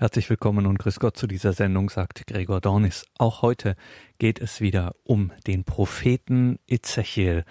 Herzlich willkommen und grüß Gott zu dieser Sendung, sagt Gregor Dornis. Auch heute geht es wieder um den Propheten Ezechiel.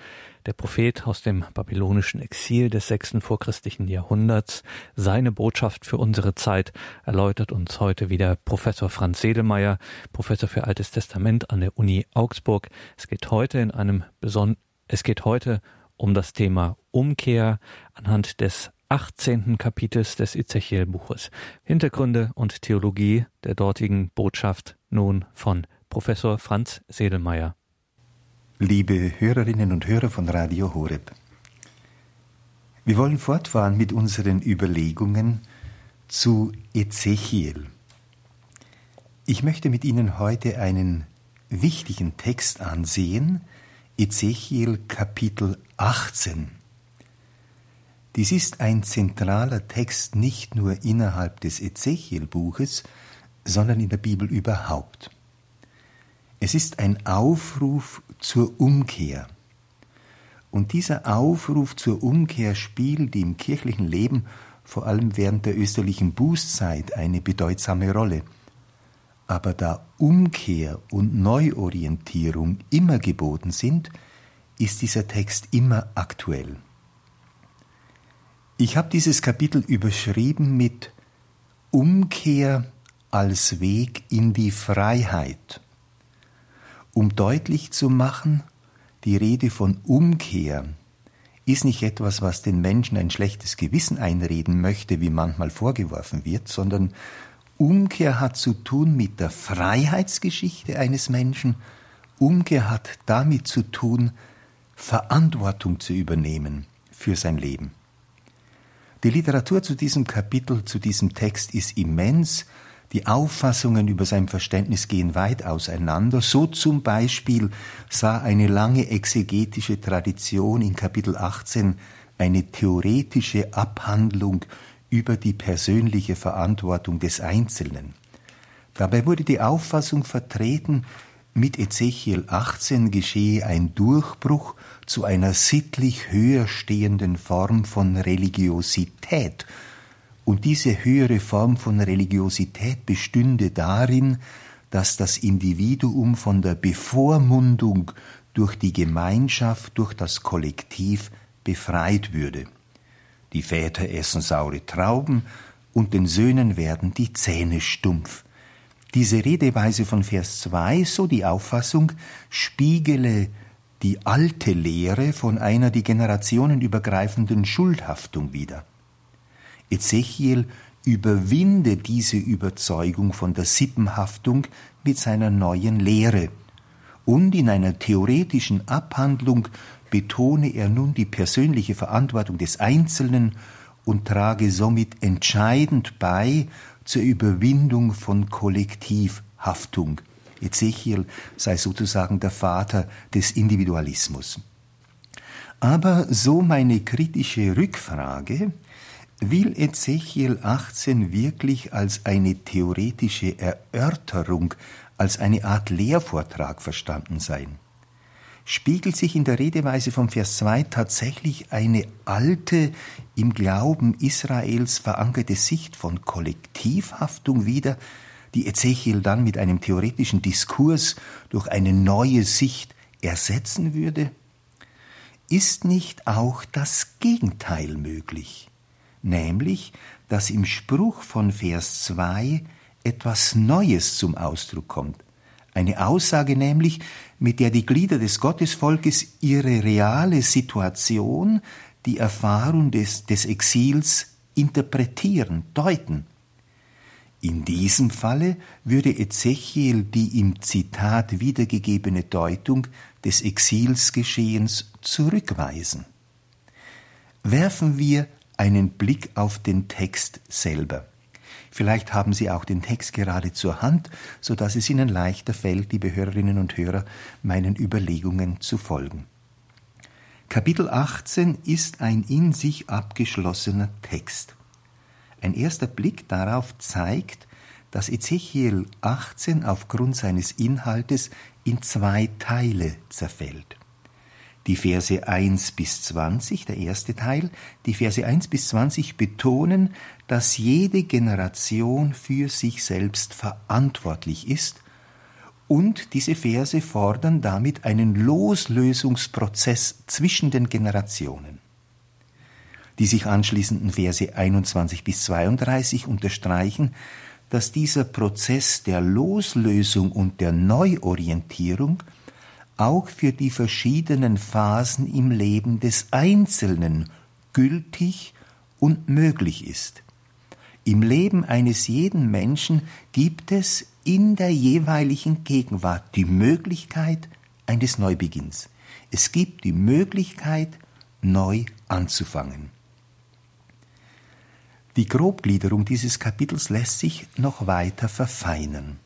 Der Prophet aus dem babylonischen Exil des sechsten vorchristlichen Jahrhunderts. Seine Botschaft für unsere Zeit erläutert uns heute wieder Professor Franz Sedelmeier, Professor für Altes Testament an der Uni Augsburg. Es geht heute in einem beson es geht heute um das Thema Umkehr anhand des 18. Kapitels des Ezechiel-Buches. Hintergründe und Theologie der dortigen Botschaft nun von Professor Franz Sedelmeier. Liebe Hörerinnen und Hörer von Radio Horeb. Wir wollen fortfahren mit unseren Überlegungen zu Ezechiel. Ich möchte mit Ihnen heute einen wichtigen Text ansehen, Ezechiel Kapitel 18. Dies ist ein zentraler Text nicht nur innerhalb des Ezechiel-Buches, sondern in der Bibel überhaupt. Es ist ein Aufruf zur Umkehr. Und dieser Aufruf zur Umkehr spielt im kirchlichen Leben vor allem während der österlichen Bußzeit eine bedeutsame Rolle. Aber da Umkehr und Neuorientierung immer geboten sind, ist dieser Text immer aktuell. Ich habe dieses Kapitel überschrieben mit Umkehr als Weg in die Freiheit, um deutlich zu machen, die Rede von Umkehr ist nicht etwas, was den Menschen ein schlechtes Gewissen einreden möchte, wie manchmal vorgeworfen wird, sondern Umkehr hat zu tun mit der Freiheitsgeschichte eines Menschen, Umkehr hat damit zu tun, Verantwortung zu übernehmen für sein Leben. Die Literatur zu diesem Kapitel, zu diesem Text ist immens. Die Auffassungen über sein Verständnis gehen weit auseinander. So zum Beispiel sah eine lange exegetische Tradition in Kapitel 18 eine theoretische Abhandlung über die persönliche Verantwortung des Einzelnen. Dabei wurde die Auffassung vertreten, mit Ezechiel 18 geschehe ein Durchbruch zu einer sittlich höher stehenden Form von Religiosität. Und diese höhere Form von Religiosität bestünde darin, dass das Individuum von der Bevormundung durch die Gemeinschaft, durch das Kollektiv befreit würde. Die Väter essen saure Trauben und den Söhnen werden die Zähne stumpf. Diese Redeweise von Vers 2, so die Auffassung, spiegele die alte Lehre von einer die Generationen übergreifenden Schuldhaftung wider. Ezechiel überwinde diese Überzeugung von der Sippenhaftung mit seiner neuen Lehre. Und in einer theoretischen Abhandlung betone er nun die persönliche Verantwortung des Einzelnen und trage somit entscheidend bei zur Überwindung von Kollektivhaftung. Ezechiel sei sozusagen der Vater des Individualismus. Aber so meine kritische Rückfrage, will Ezechiel 18 wirklich als eine theoretische Erörterung, als eine Art Lehrvortrag verstanden sein? spiegelt sich in der Redeweise vom Vers 2 tatsächlich eine alte, im Glauben Israels verankerte Sicht von Kollektivhaftung wider, die Ezechiel dann mit einem theoretischen Diskurs durch eine neue Sicht ersetzen würde? Ist nicht auch das Gegenteil möglich, nämlich, dass im Spruch von Vers 2 etwas Neues zum Ausdruck kommt, eine Aussage nämlich, mit der die Glieder des Gottesvolkes ihre reale Situation, die Erfahrung des, des Exils interpretieren, deuten. In diesem Falle würde Ezechiel die im Zitat wiedergegebene Deutung des Exilsgeschehens zurückweisen. Werfen wir einen Blick auf den Text selber. Vielleicht haben Sie auch den Text gerade zur Hand, so dass es Ihnen leichter fällt, liebe Hörerinnen und Hörer, meinen Überlegungen zu folgen. Kapitel 18 ist ein in sich abgeschlossener Text. Ein erster Blick darauf zeigt, dass Ezechiel 18 aufgrund seines Inhaltes in zwei Teile zerfällt. Die Verse 1 bis 20, der erste Teil, die Verse 1 bis 20 betonen, dass jede Generation für sich selbst verantwortlich ist und diese Verse fordern damit einen Loslösungsprozess zwischen den Generationen. Die sich anschließenden Verse 21 bis 32 unterstreichen, dass dieser Prozess der Loslösung und der Neuorientierung auch für die verschiedenen Phasen im Leben des Einzelnen gültig und möglich ist. Im Leben eines jeden Menschen gibt es in der jeweiligen Gegenwart die Möglichkeit eines Neubeginns. Es gibt die Möglichkeit, neu anzufangen. Die Grobgliederung dieses Kapitels lässt sich noch weiter verfeinern.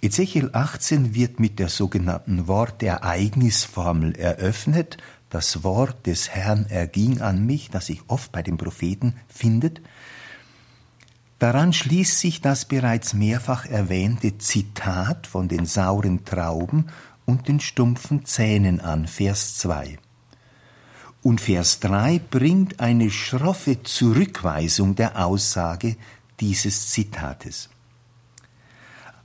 Ezechiel 18 wird mit der sogenannten Wortereignisformel eröffnet. Das Wort des Herrn erging an mich, das sich oft bei den Propheten findet. Daran schließt sich das bereits mehrfach erwähnte Zitat von den sauren Trauben und den stumpfen Zähnen an, Vers 2. Und Vers 3 bringt eine schroffe Zurückweisung der Aussage dieses Zitates.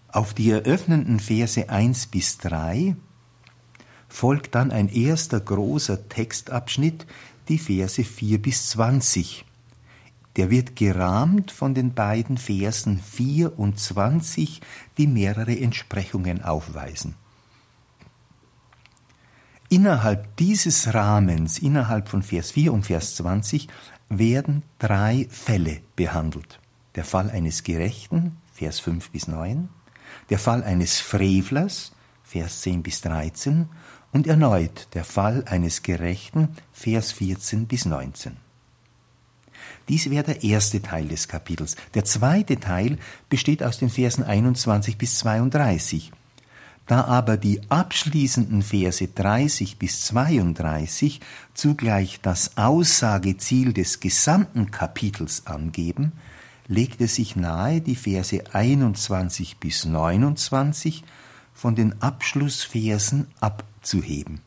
Auf die eröffnenden Verse 1 bis 3 folgt dann ein erster großer Textabschnitt, die Verse 4 bis 20. Der wird gerahmt von den beiden Versen 4 und 20, die mehrere Entsprechungen aufweisen. Innerhalb dieses Rahmens, innerhalb von Vers 4 und Vers 20, werden drei Fälle behandelt. Der Fall eines Gerechten, Vers 5 bis 9, der Fall eines Frevlers, Vers 10 bis 13, und erneut der Fall eines Gerechten, Vers 14 bis 19. Dies wäre der erste Teil des Kapitels. Der zweite Teil besteht aus den Versen 21 bis 32. Da aber die abschließenden Verse 30 bis 32 zugleich das Aussageziel des gesamten Kapitels angeben, legt es sich nahe, die Verse 21 bis 29 von den Abschlussversen abzuheben.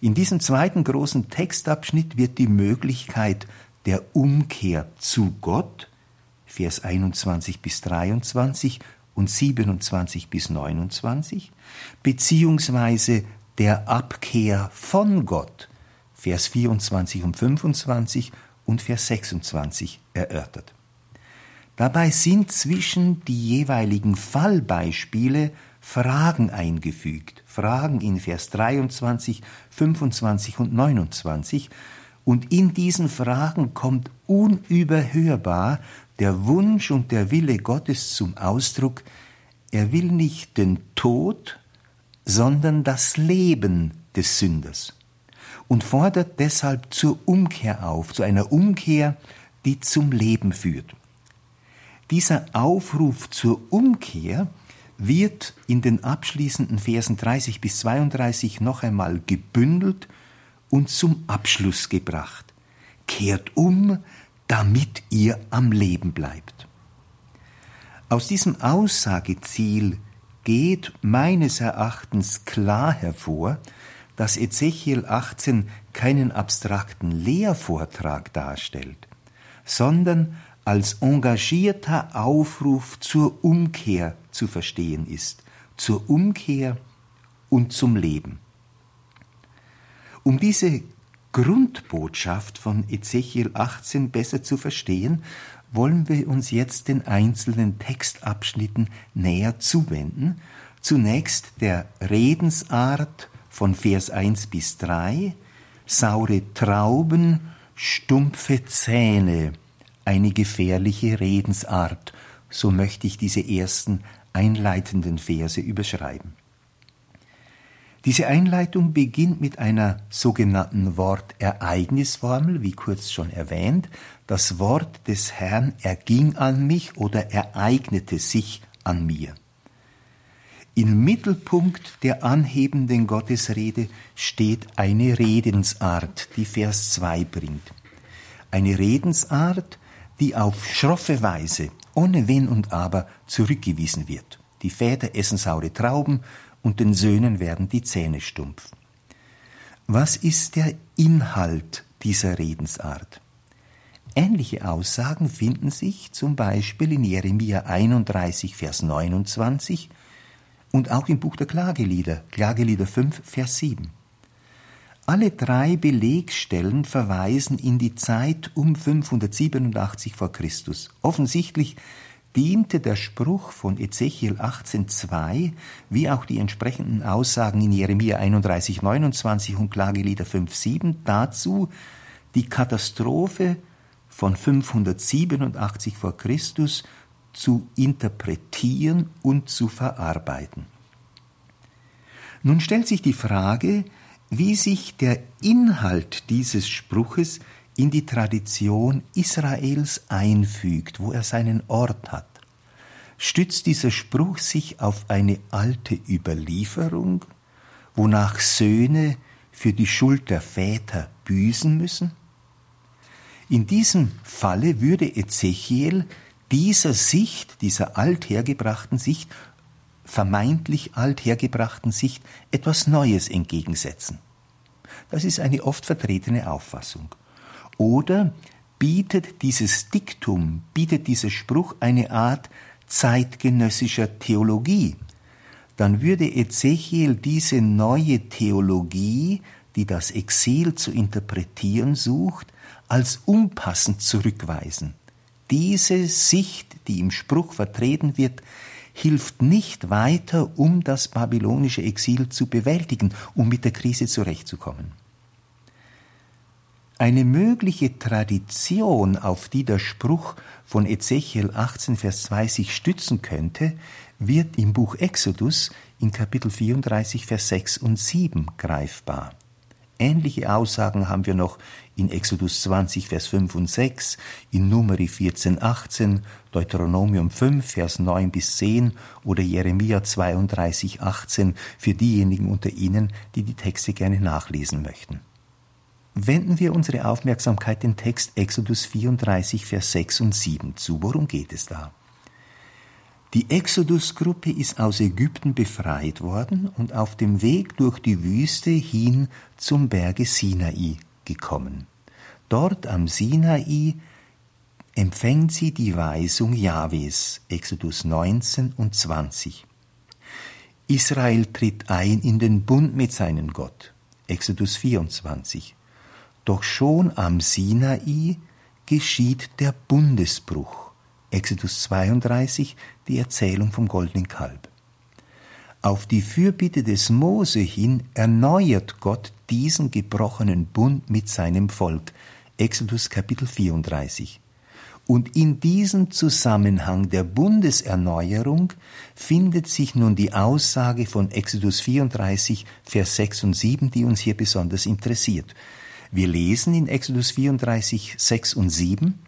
In diesem zweiten großen Textabschnitt wird die Möglichkeit der Umkehr zu Gott, Vers 21 bis 23 und 27 bis 29, beziehungsweise der Abkehr von Gott, Vers 24 und 25 und Vers 26 erörtert. Dabei sind zwischen die jeweiligen Fallbeispiele Fragen eingefügt, Fragen in Vers 23, 25 und 29, und in diesen Fragen kommt unüberhörbar der Wunsch und der Wille Gottes zum Ausdruck, er will nicht den Tod, sondern das Leben des Sünders und fordert deshalb zur Umkehr auf, zu einer Umkehr, die zum Leben führt. Dieser Aufruf zur Umkehr wird in den abschließenden Versen 30 bis 32 noch einmal gebündelt und zum Abschluss gebracht. Kehrt um, damit ihr am Leben bleibt. Aus diesem Aussageziel geht meines Erachtens klar hervor, dass Ezechiel 18 keinen abstrakten Lehrvortrag darstellt, sondern als engagierter Aufruf zur Umkehr zu verstehen ist, zur Umkehr und zum Leben. Um diese Grundbotschaft von Ezechiel 18 besser zu verstehen, wollen wir uns jetzt den einzelnen Textabschnitten näher zuwenden. Zunächst der Redensart von Vers 1 bis 3, saure Trauben, stumpfe Zähne, eine gefährliche Redensart, so möchte ich diese ersten einleitenden Verse überschreiben. Diese Einleitung beginnt mit einer sogenannten Wortereignisformel, wie kurz schon erwähnt. Das Wort des Herrn erging an mich oder ereignete sich an mir. Im Mittelpunkt der anhebenden Gottesrede steht eine Redensart, die Vers 2 bringt. Eine Redensart, die auf schroffe Weise, ohne Wenn und Aber, zurückgewiesen wird. Die Väter essen saure Trauben und den Söhnen werden die Zähne stumpf. Was ist der Inhalt dieser Redensart? Ähnliche Aussagen finden sich zum Beispiel in Jeremia 31, Vers 29 und auch im Buch der Klagelieder, Klagelieder 5, Vers 7. Alle drei Belegstellen verweisen in die Zeit um 587 vor Christus. Offensichtlich diente der Spruch von Ezechiel 18,2 wie auch die entsprechenden Aussagen in Jeremia 31,29 und Klagelieder 5,7 dazu, die Katastrophe von 587 vor Christus zu interpretieren und zu verarbeiten. Nun stellt sich die Frage, wie sich der Inhalt dieses Spruches in die Tradition Israels einfügt, wo er seinen Ort hat. Stützt dieser Spruch sich auf eine alte Überlieferung, wonach Söhne für die Schuld der Väter büßen müssen? In diesem Falle würde Ezechiel dieser Sicht, dieser althergebrachten Sicht, vermeintlich althergebrachten Sicht etwas Neues entgegensetzen. Das ist eine oft vertretene Auffassung. Oder bietet dieses Diktum, bietet dieser Spruch eine Art zeitgenössischer Theologie, dann würde Ezechiel diese neue Theologie, die das Exil zu interpretieren sucht, als unpassend zurückweisen. Diese Sicht, die im Spruch vertreten wird, hilft nicht weiter, um das babylonische Exil zu bewältigen, um mit der Krise zurechtzukommen. Eine mögliche Tradition, auf die der Spruch von Ezechiel 18, Vers 2 sich stützen könnte, wird im Buch Exodus in Kapitel 34, Vers 6 und 7 greifbar. Ähnliche Aussagen haben wir noch in Exodus 20, Vers 5 und 6, in Numeri 14, 18, Deuteronomium 5, Vers 9 bis 10 oder Jeremia 32, 18 für diejenigen unter Ihnen, die die Texte gerne nachlesen möchten. Wenden wir unsere Aufmerksamkeit den Text Exodus 34, Vers 6 und 7 zu. Worum geht es da? Die Exodus-Gruppe ist aus Ägypten befreit worden und auf dem Weg durch die Wüste hin zum Berge Sinai gekommen. Dort am Sinai empfängt sie die Weisung Jahwes, Exodus 19 und 20. Israel tritt ein in den Bund mit seinem Gott, Exodus 24. Doch schon am Sinai geschieht der Bundesbruch. Exodus 32, die Erzählung vom goldenen Kalb. Auf die Fürbitte des Mose hin erneuert Gott diesen gebrochenen Bund mit seinem Volk. Exodus Kapitel 34. Und in diesem Zusammenhang der Bundeserneuerung findet sich nun die Aussage von Exodus 34, Vers 6 und 7, die uns hier besonders interessiert. Wir lesen in Exodus 34, 6 und 7,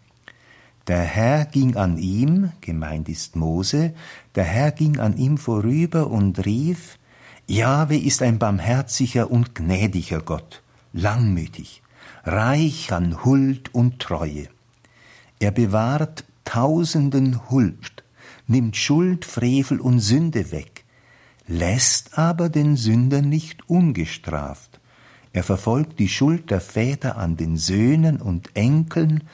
der Herr ging an ihm, gemeint ist Mose, der Herr ging an ihm vorüber und rief, Jahwe ist ein barmherziger und gnädiger Gott, langmütig, reich an Huld und Treue. Er bewahrt tausenden Huld, nimmt Schuld, Frevel und Sünde weg, lässt aber den Sünder nicht ungestraft, er verfolgt die Schuld der Väter an den Söhnen und Enkeln,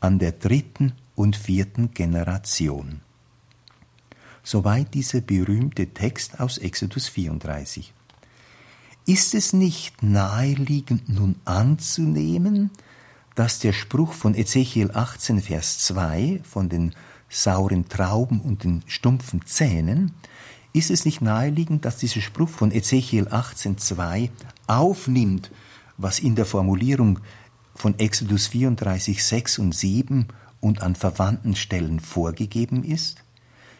an der dritten und vierten Generation. Soweit dieser berühmte Text aus Exodus 34. Ist es nicht naheliegend nun anzunehmen, dass der Spruch von Ezechiel 18, Vers 2 von den sauren Trauben und den stumpfen Zähnen ist es nicht naheliegend, dass dieser Spruch von Ezechiel 18,2 aufnimmt, was in der Formulierung von Exodus 34, 6 und 7 und an verwandten Stellen vorgegeben ist?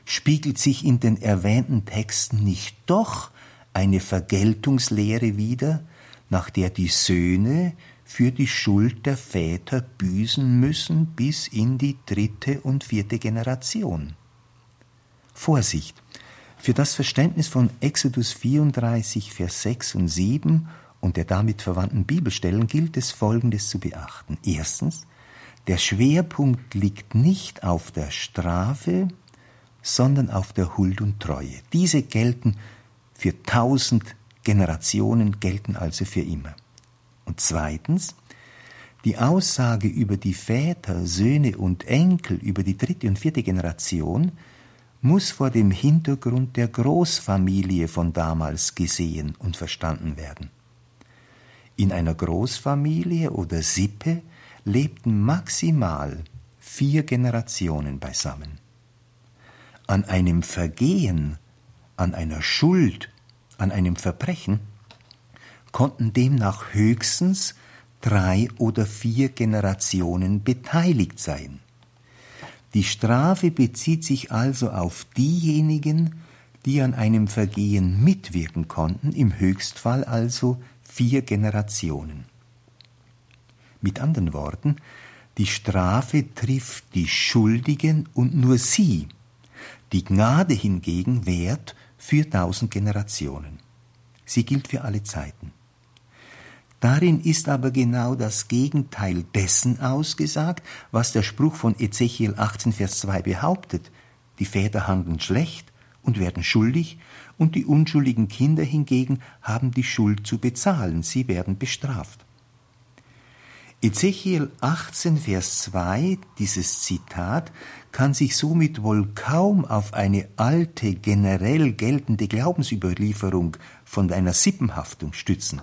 Spiegelt sich in den erwähnten Texten nicht doch eine Vergeltungslehre wider, nach der die Söhne für die Schuld der Väter büßen müssen bis in die dritte und vierte Generation? Vorsicht! Für das Verständnis von Exodus 34, Vers 6 und 7 und der damit verwandten Bibelstellen gilt es Folgendes zu beachten. Erstens, der Schwerpunkt liegt nicht auf der Strafe, sondern auf der Huld und Treue. Diese gelten für tausend Generationen, gelten also für immer. Und zweitens, die Aussage über die Väter, Söhne und Enkel, über die dritte und vierte Generation, muss vor dem Hintergrund der Großfamilie von damals gesehen und verstanden werden. In einer Großfamilie oder Sippe lebten maximal vier Generationen beisammen. An einem Vergehen, an einer Schuld, an einem Verbrechen konnten demnach höchstens drei oder vier Generationen beteiligt sein. Die Strafe bezieht sich also auf diejenigen, die an einem Vergehen mitwirken konnten, im Höchstfall also vier Generationen. Mit anderen Worten, die Strafe trifft die Schuldigen und nur sie. Die Gnade hingegen währt für tausend Generationen. Sie gilt für alle Zeiten. Darin ist aber genau das Gegenteil dessen ausgesagt, was der Spruch von Ezechiel 18, Vers 2 behauptet. Die Väter handeln schlecht und werden schuldig, und die unschuldigen Kinder hingegen haben die Schuld zu bezahlen, sie werden bestraft. Ezechiel 18, Vers 2, dieses Zitat, kann sich somit wohl kaum auf eine alte, generell geltende Glaubensüberlieferung von einer Sippenhaftung stützen.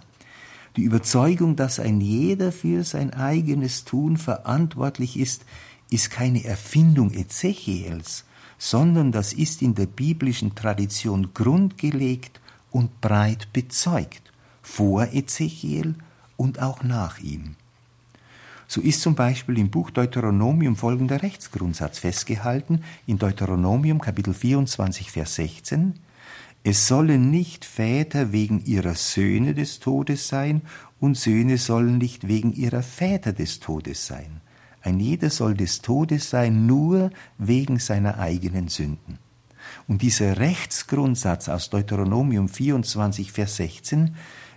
Die Überzeugung, dass ein jeder für sein eigenes Tun verantwortlich ist, ist keine Erfindung Ezechiels, sondern das ist in der biblischen Tradition grundgelegt und breit bezeugt, vor Ezechiel und auch nach ihm. So ist zum Beispiel im Buch Deuteronomium folgender Rechtsgrundsatz festgehalten, in Deuteronomium Kapitel 24, Vers 16, es sollen nicht Väter wegen ihrer Söhne des Todes sein, und Söhne sollen nicht wegen ihrer Väter des Todes sein. Ein jeder soll des Todes sein, nur wegen seiner eigenen Sünden. Und dieser Rechtsgrundsatz aus Deuteronomium 24, Vers 16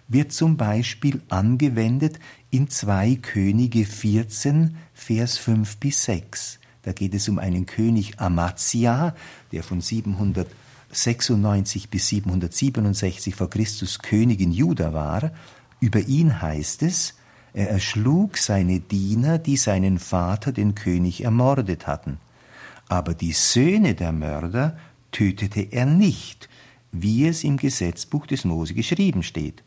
wird zum Beispiel angewendet in 2 Könige 14, Vers 5 bis 6. Da geht es um einen König Amazia, der von 700 96 bis 767 vor Christus König in Juda war, über ihn heißt es, er erschlug seine Diener, die seinen Vater, den König, ermordet hatten. Aber die Söhne der Mörder tötete er nicht, wie es im Gesetzbuch des Mose geschrieben steht,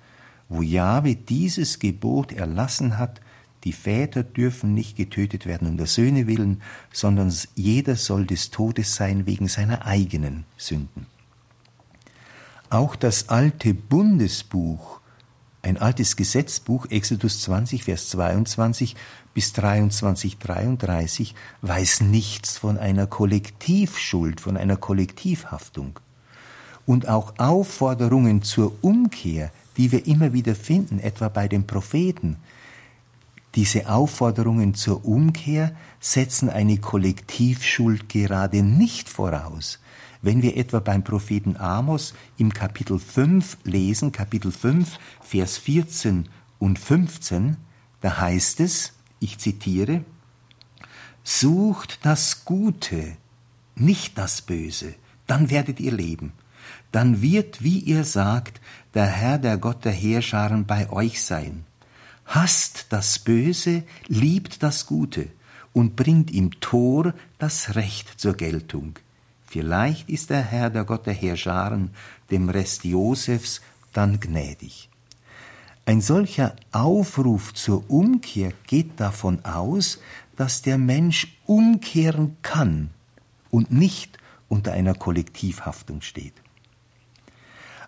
wo Jahwe dieses Gebot erlassen hat, die Väter dürfen nicht getötet werden um der Söhne willen, sondern jeder soll des Todes sein wegen seiner eigenen Sünden. Auch das alte Bundesbuch, ein altes Gesetzbuch, Exodus 20, Vers 22 bis 23, 33, weiß nichts von einer Kollektivschuld, von einer Kollektivhaftung. Und auch Aufforderungen zur Umkehr, die wir immer wieder finden, etwa bei den Propheten, diese Aufforderungen zur Umkehr setzen eine Kollektivschuld gerade nicht voraus, wenn wir etwa beim Propheten Amos im Kapitel 5 lesen, Kapitel 5, Vers 14 und 15, da heißt es, ich zitiere, Sucht das Gute, nicht das Böse, dann werdet ihr leben. Dann wird, wie ihr sagt, der Herr, der Gott der Heerscharen bei euch sein. Hasst das Böse, liebt das Gute und bringt im Tor das Recht zur Geltung. Vielleicht ist der Herr, der Gott der Heerscharen, dem Rest Josefs dann gnädig. Ein solcher Aufruf zur Umkehr geht davon aus, dass der Mensch umkehren kann und nicht unter einer Kollektivhaftung steht.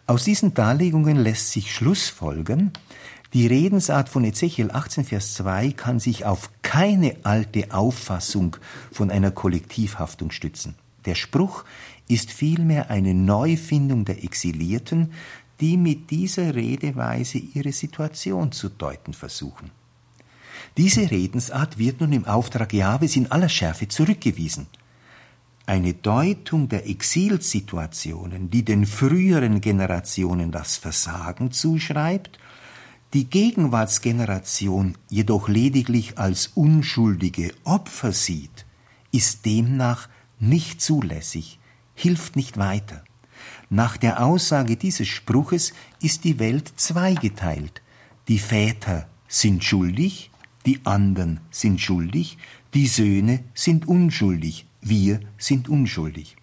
Aus diesen Darlegungen lässt sich Schlussfolgern, die Redensart von Ezechiel 18, Vers 2 kann sich auf keine alte Auffassung von einer Kollektivhaftung stützen. Der Spruch ist vielmehr eine Neufindung der Exilierten, die mit dieser Redeweise ihre Situation zu deuten versuchen. Diese Redensart wird nun im Auftrag Jahwes in aller Schärfe zurückgewiesen. Eine Deutung der Exilsituationen, die den früheren Generationen das Versagen zuschreibt, die Gegenwartsgeneration jedoch lediglich als unschuldige Opfer sieht, ist demnach nicht zulässig, hilft nicht weiter. Nach der Aussage dieses Spruches ist die Welt zweigeteilt. Die Väter sind schuldig, die anderen sind schuldig, die Söhne sind unschuldig, wir sind unschuldig.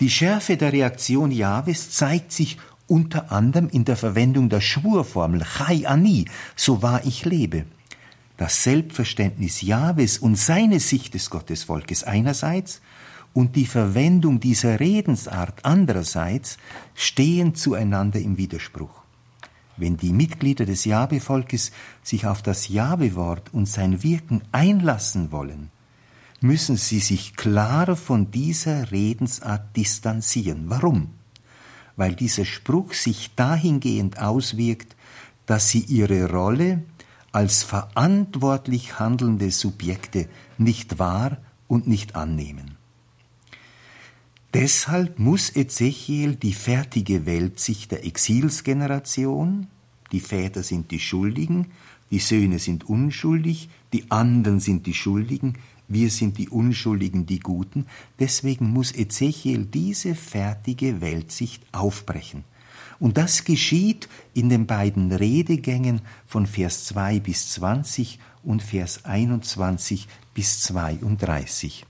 Die Schärfe der Reaktion Jahwes zeigt sich unter anderem in der Verwendung der Schwurformel Chai Ani, so wahr ich lebe. Das Selbstverständnis Jahwes und seine Sicht des Gottesvolkes einerseits und die Verwendung dieser Redensart andererseits stehen zueinander im Widerspruch. Wenn die Mitglieder des Jahwe-Volkes sich auf das Jahwe-Wort und sein Wirken einlassen wollen, müssen sie sich klar von dieser Redensart distanzieren. Warum? Weil dieser Spruch sich dahingehend auswirkt, dass sie ihre Rolle als verantwortlich handelnde Subjekte nicht wahr und nicht annehmen. Deshalb muss Ezechiel die fertige Weltsicht der Exilsgeneration, die Väter sind die Schuldigen, die Söhne sind unschuldig, die anderen sind die Schuldigen, wir sind die Unschuldigen, die Guten. Deswegen muss Ezechiel diese fertige Weltsicht aufbrechen. Und das geschieht in den beiden Redegängen von Vers 2 bis 20 und Vers 21 bis 32.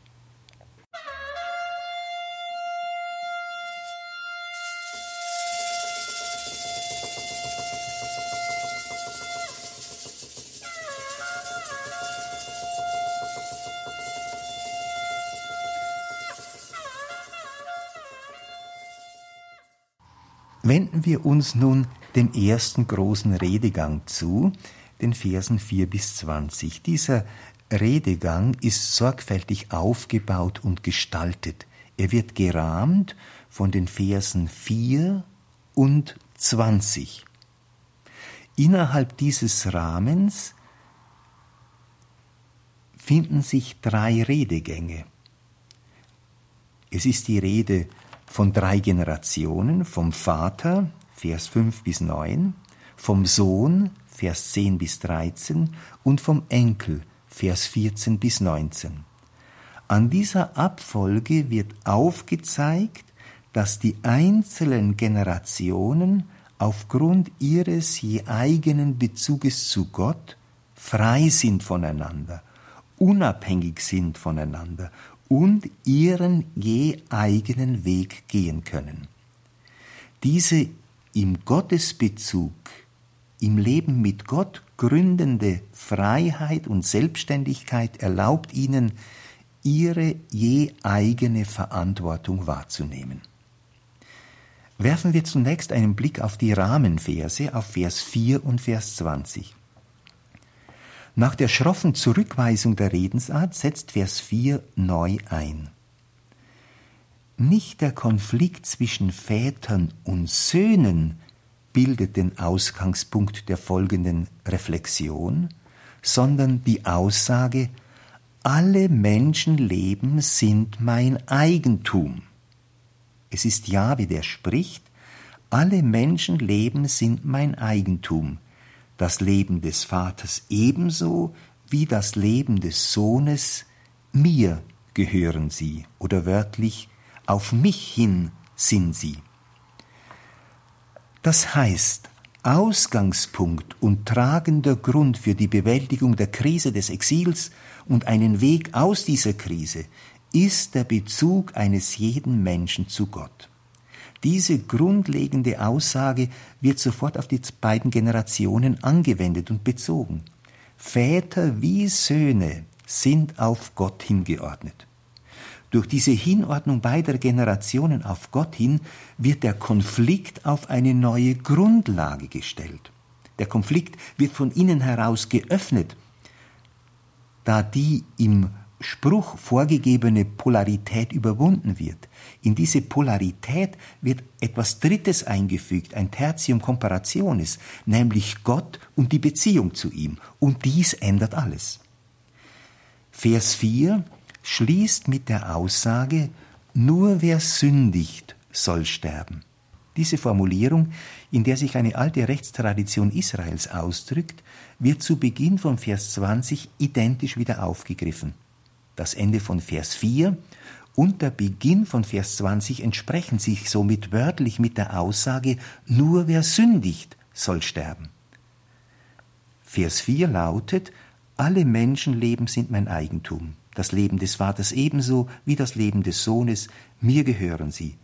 Wenden wir uns nun dem ersten großen Redegang zu, den Versen 4 bis 20. Dieser Redegang ist sorgfältig aufgebaut und gestaltet. Er wird gerahmt von den Versen 4 und 20. Innerhalb dieses Rahmens finden sich drei Redegänge. Es ist die Rede von drei Generationen, vom Vater, Vers 5 bis 9, vom Sohn, Vers 10 bis 13 und vom Enkel, Vers 14 bis 19. An dieser Abfolge wird aufgezeigt, dass die einzelnen Generationen aufgrund ihres je eigenen Bezuges zu Gott frei sind voneinander, unabhängig sind voneinander und ihren je eigenen Weg gehen können. Diese im Gottesbezug, im Leben mit Gott gründende Freiheit und Selbstständigkeit erlaubt ihnen, ihre je eigene Verantwortung wahrzunehmen. Werfen wir zunächst einen Blick auf die Rahmenverse, auf Vers 4 und Vers 20. Nach der schroffen Zurückweisung der Redensart setzt Vers 4 neu ein. Nicht der Konflikt zwischen Vätern und Söhnen bildet den Ausgangspunkt der folgenden Reflexion, sondern die Aussage, alle Menschenleben sind mein Eigentum. Es ist Jahwe, der spricht, alle Menschenleben sind mein Eigentum das Leben des Vaters ebenso wie das Leben des Sohnes, mir gehören sie oder wörtlich auf mich hin sind sie. Das heißt, Ausgangspunkt und tragender Grund für die Bewältigung der Krise des Exils und einen Weg aus dieser Krise ist der Bezug eines jeden Menschen zu Gott. Diese grundlegende Aussage wird sofort auf die beiden Generationen angewendet und bezogen. Väter wie Söhne sind auf Gott hingeordnet. Durch diese Hinordnung beider Generationen auf Gott hin wird der Konflikt auf eine neue Grundlage gestellt. Der Konflikt wird von innen heraus geöffnet, da die im Spruch vorgegebene Polarität überwunden wird. In diese Polarität wird etwas Drittes eingefügt, ein Tertium Comparationis, nämlich Gott und die Beziehung zu ihm. Und dies ändert alles. Vers 4 schließt mit der Aussage, nur wer sündigt, soll sterben. Diese Formulierung, in der sich eine alte Rechtstradition Israels ausdrückt, wird zu Beginn von Vers 20 identisch wieder aufgegriffen. Das Ende von Vers 4 und der Beginn von Vers 20 entsprechen sich somit wörtlich mit der Aussage, nur wer sündigt, soll sterben. Vers 4 lautet, alle Menschenleben sind mein Eigentum, das Leben des Vaters ebenso wie das Leben des Sohnes, mir gehören sie.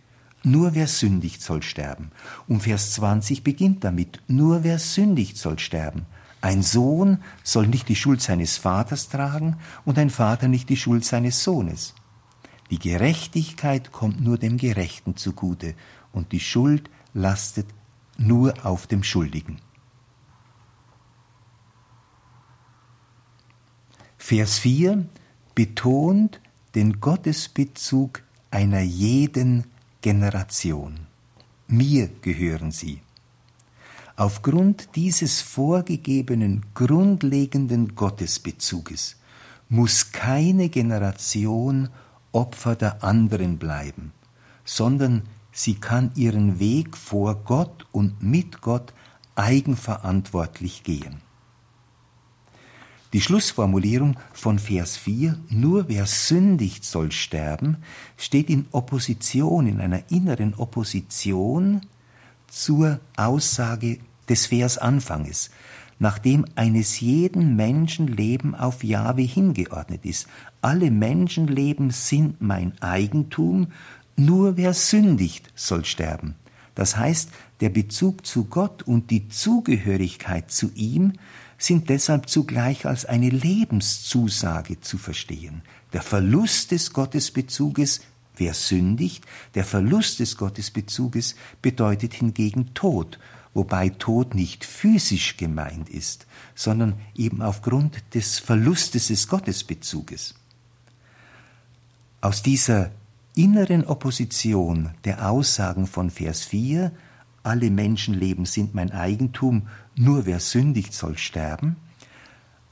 Nur wer sündigt, soll sterben. Und Vers 20 beginnt damit, nur wer sündigt, soll sterben. Ein Sohn soll nicht die Schuld seines Vaters tragen und ein Vater nicht die Schuld seines Sohnes. Die Gerechtigkeit kommt nur dem Gerechten zugute und die Schuld lastet nur auf dem Schuldigen. Vers 4 betont den Gottesbezug einer jeden Generation. Mir gehören sie. Aufgrund dieses vorgegebenen grundlegenden Gottesbezuges muss keine Generation Opfer der anderen bleiben, sondern sie kann ihren Weg vor Gott und mit Gott eigenverantwortlich gehen. Die Schlussformulierung von Vers 4, nur wer sündigt soll sterben, steht in Opposition, in einer inneren Opposition zur Aussage des Versanfanges, nachdem eines jeden Menschenleben auf Jahwe hingeordnet ist. Alle Menschenleben sind mein Eigentum, nur wer sündigt soll sterben. Das heißt, der Bezug zu Gott und die Zugehörigkeit zu ihm sind deshalb zugleich als eine Lebenszusage zu verstehen. Der Verlust des Gottesbezuges, wer sündigt, der Verlust des Gottesbezuges bedeutet hingegen Tod, wobei Tod nicht physisch gemeint ist, sondern eben aufgrund des Verlustes des Gottesbezuges. Aus dieser inneren Opposition der Aussagen von Vers 4 alle Menschenleben sind mein Eigentum, nur wer sündigt, soll sterben.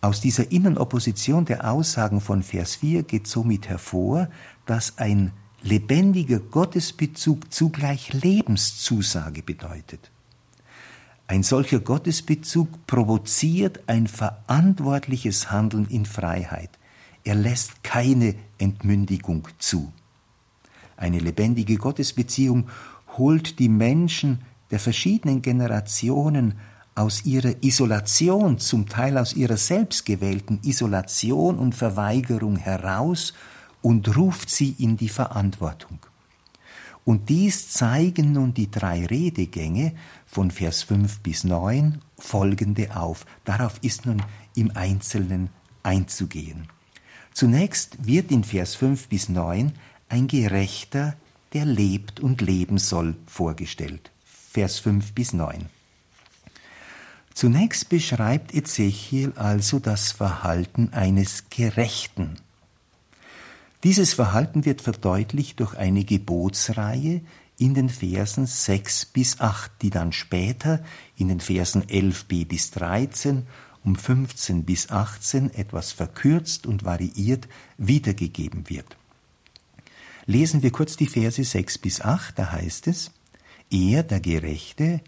Aus dieser Innenopposition der Aussagen von Vers 4 geht somit hervor, dass ein lebendiger Gottesbezug zugleich Lebenszusage bedeutet. Ein solcher Gottesbezug provoziert ein verantwortliches Handeln in Freiheit. Er lässt keine Entmündigung zu. Eine lebendige Gottesbeziehung holt die Menschen der verschiedenen Generationen aus ihrer Isolation, zum Teil aus ihrer selbstgewählten Isolation und Verweigerung heraus und ruft sie in die Verantwortung. Und dies zeigen nun die drei Redegänge von Vers 5 bis 9 folgende auf. Darauf ist nun im Einzelnen einzugehen. Zunächst wird in Vers 5 bis 9 ein Gerechter, der lebt und leben soll, vorgestellt. Vers 5 bis 9. Zunächst beschreibt Ezechiel also das Verhalten eines Gerechten. Dieses Verhalten wird verdeutlicht durch eine Gebotsreihe in den Versen 6 bis 8, die dann später in den Versen 11b bis 13 um 15 bis 18 etwas verkürzt und variiert wiedergegeben wird. Lesen wir kurz die Verse 6 bis 8, da heißt es, er, der Gerechte,